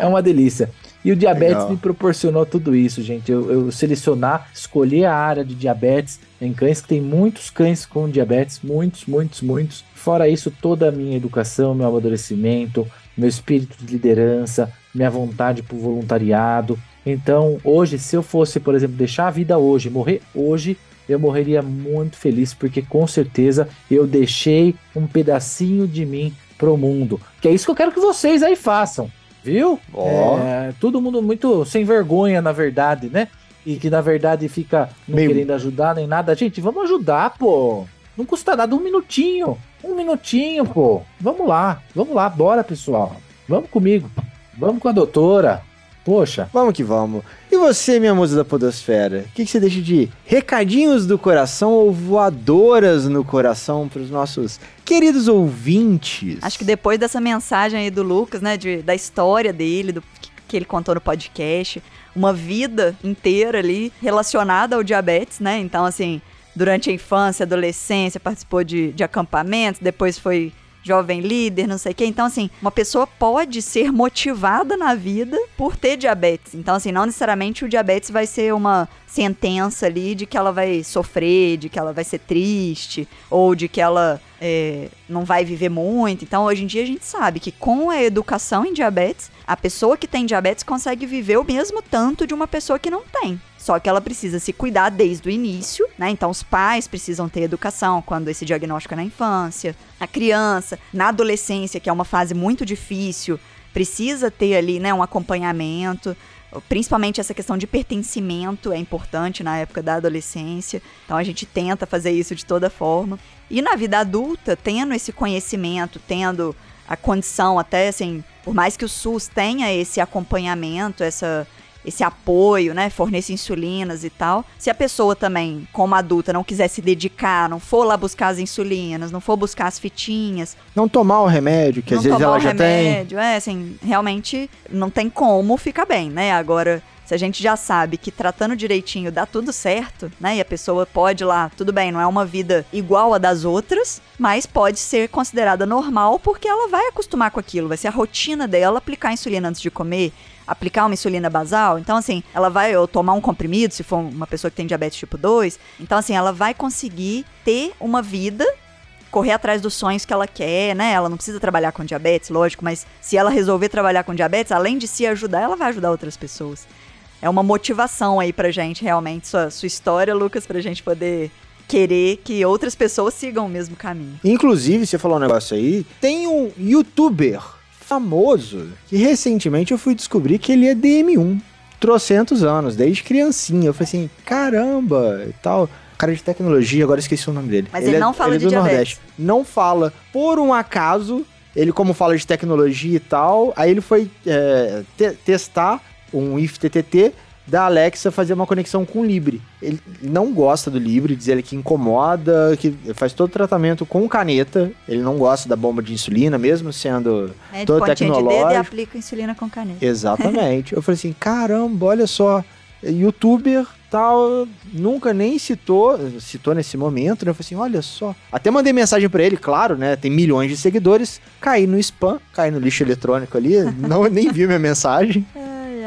Speaker 2: é, é uma delícia. E o diabetes Legal. me proporcionou tudo isso, gente. Eu, eu, selecionar, escolher a área de diabetes em cães, que tem muitos cães com diabetes, muitos, muitos, muitos. Fora isso, toda a minha educação, meu amadurecimento, meu espírito de liderança, minha vontade por voluntariado. Então, hoje, se eu fosse, por exemplo, deixar a vida hoje, morrer hoje, eu morreria muito feliz, porque com certeza eu deixei um pedacinho de mim pro mundo. Que é isso que eu quero que vocês aí façam. Viu? Oh. É, todo mundo muito sem vergonha, na verdade, né? E que na verdade fica não Meio... querendo ajudar nem nada. Gente, vamos ajudar, pô. Não custa nada, um minutinho. Um minutinho, pô. Vamos lá, vamos lá, bora, pessoal. Vamos comigo. Vamos com a doutora. Poxa.
Speaker 1: Vamos que vamos. E você, minha musa da podosfera? O que, que, você deixa de recadinhos do coração ou voadoras no coração para os nossos queridos ouvintes?
Speaker 3: Acho que depois dessa mensagem aí do Lucas, né, de, da história dele, do que, ele contou no podcast, uma vida inteira ali relacionada ao diabetes, né? Então, assim, durante a infância, adolescência, participou de, de acampamentos, depois foi jovem líder, não sei o quê. Então, assim, uma pessoa pode ser motivada na vida por ter diabetes. Então, assim, não necessariamente o diabetes vai ser uma sentença ali de que ela vai sofrer, de que ela vai ser triste, ou de que ela é, não vai viver muito. Então, hoje em dia, a gente sabe que com a educação em diabetes, a pessoa que tem diabetes consegue viver o mesmo tanto de uma pessoa que não tem. Só que ela precisa se cuidar desde o início, né? Então os pais precisam ter educação quando esse diagnóstico é na infância, a criança, na adolescência, que é uma fase muito difícil, precisa ter ali, né, um acompanhamento. Principalmente essa questão de pertencimento é importante na época da adolescência. Então a gente tenta fazer isso de toda forma. E na vida adulta, tendo esse conhecimento, tendo a condição até assim, por mais que o SUS tenha esse acompanhamento, essa esse apoio, né, forneça insulinas e tal. Se a pessoa também, como adulta, não quiser se dedicar, não for lá buscar as insulinas, não for buscar as fitinhas,
Speaker 1: não tomar o remédio que às vezes ela já remédio,
Speaker 3: tem, é assim, realmente não tem como ficar bem, né? Agora se a gente já sabe que tratando direitinho dá tudo certo, né? E a pessoa pode lá, tudo bem, não é uma vida igual a das outras, mas pode ser considerada normal porque ela vai acostumar com aquilo, vai ser a rotina dela aplicar insulina antes de comer, aplicar uma insulina basal. Então, assim, ela vai ou tomar um comprimido, se for uma pessoa que tem diabetes tipo 2. Então, assim, ela vai conseguir ter uma vida correr atrás dos sonhos que ela quer, né? Ela não precisa trabalhar com diabetes, lógico, mas se ela resolver trabalhar com diabetes, além de se ajudar, ela vai ajudar outras pessoas. É uma motivação aí pra gente, realmente, sua, sua história, Lucas, pra gente poder querer que outras pessoas sigam o mesmo caminho.
Speaker 1: Inclusive, você falou um negócio aí, tem um youtuber famoso que recentemente eu fui descobrir que ele é DM1. Trocentos anos, desde criancinha. Eu falei assim, caramba e tal. Cara de tecnologia, agora esqueci o nome dele.
Speaker 3: Mas ele, ele é, não fala ele é de diabetes. Nordeste.
Speaker 1: Não fala. Por um acaso, ele como fala de tecnologia e tal, aí ele foi é, te testar um IFTTT da Alexa fazer uma conexão com o Libre. Ele não gosta do Libre, diz ele que incomoda, que faz todo o tratamento com caneta. Ele não gosta da bomba de insulina, mesmo sendo
Speaker 3: é, todo tecnológico. De dedo e aplica insulina com caneta.
Speaker 1: Exatamente. Eu falei assim, caramba, olha só, youtuber tal, nunca nem citou, citou nesse momento, né? Eu falei assim, olha só. Até mandei mensagem para ele, claro, né? Tem milhões de seguidores. Caí no spam, caí no lixo eletrônico ali, <laughs> não nem vi minha mensagem.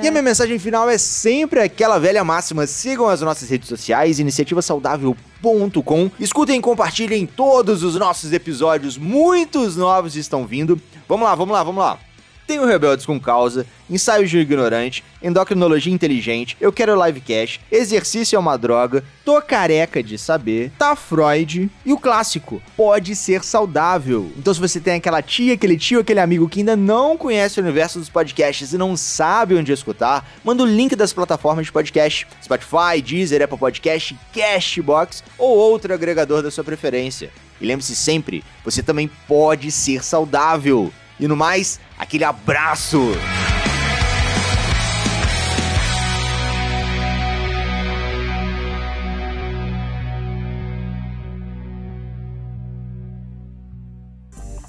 Speaker 1: E a minha mensagem final é sempre aquela velha máxima: sigam as nossas redes sociais, iniciativasaudável.com. Escutem e compartilhem todos os nossos episódios, muitos novos estão vindo. Vamos lá, vamos lá, vamos lá. Tem o Rebeldes com Causa, Ensaios de Ignorante, Endocrinologia Inteligente, Eu Quero Livecast, Exercício é uma Droga, Tô Careca de Saber, Tá Freud e o clássico, Pode Ser Saudável. Então se você tem aquela tia, aquele tio, aquele amigo que ainda não conhece o universo dos podcasts e não sabe onde escutar, manda o link das plataformas de podcast, Spotify, Deezer, Apple Podcast, Cashbox ou outro agregador da sua preferência. E lembre-se sempre, você também pode ser saudável. E no mais, aquele abraço!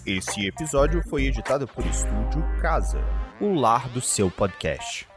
Speaker 4: Esse episódio foi editado por Estúdio Casa, o lar do seu podcast.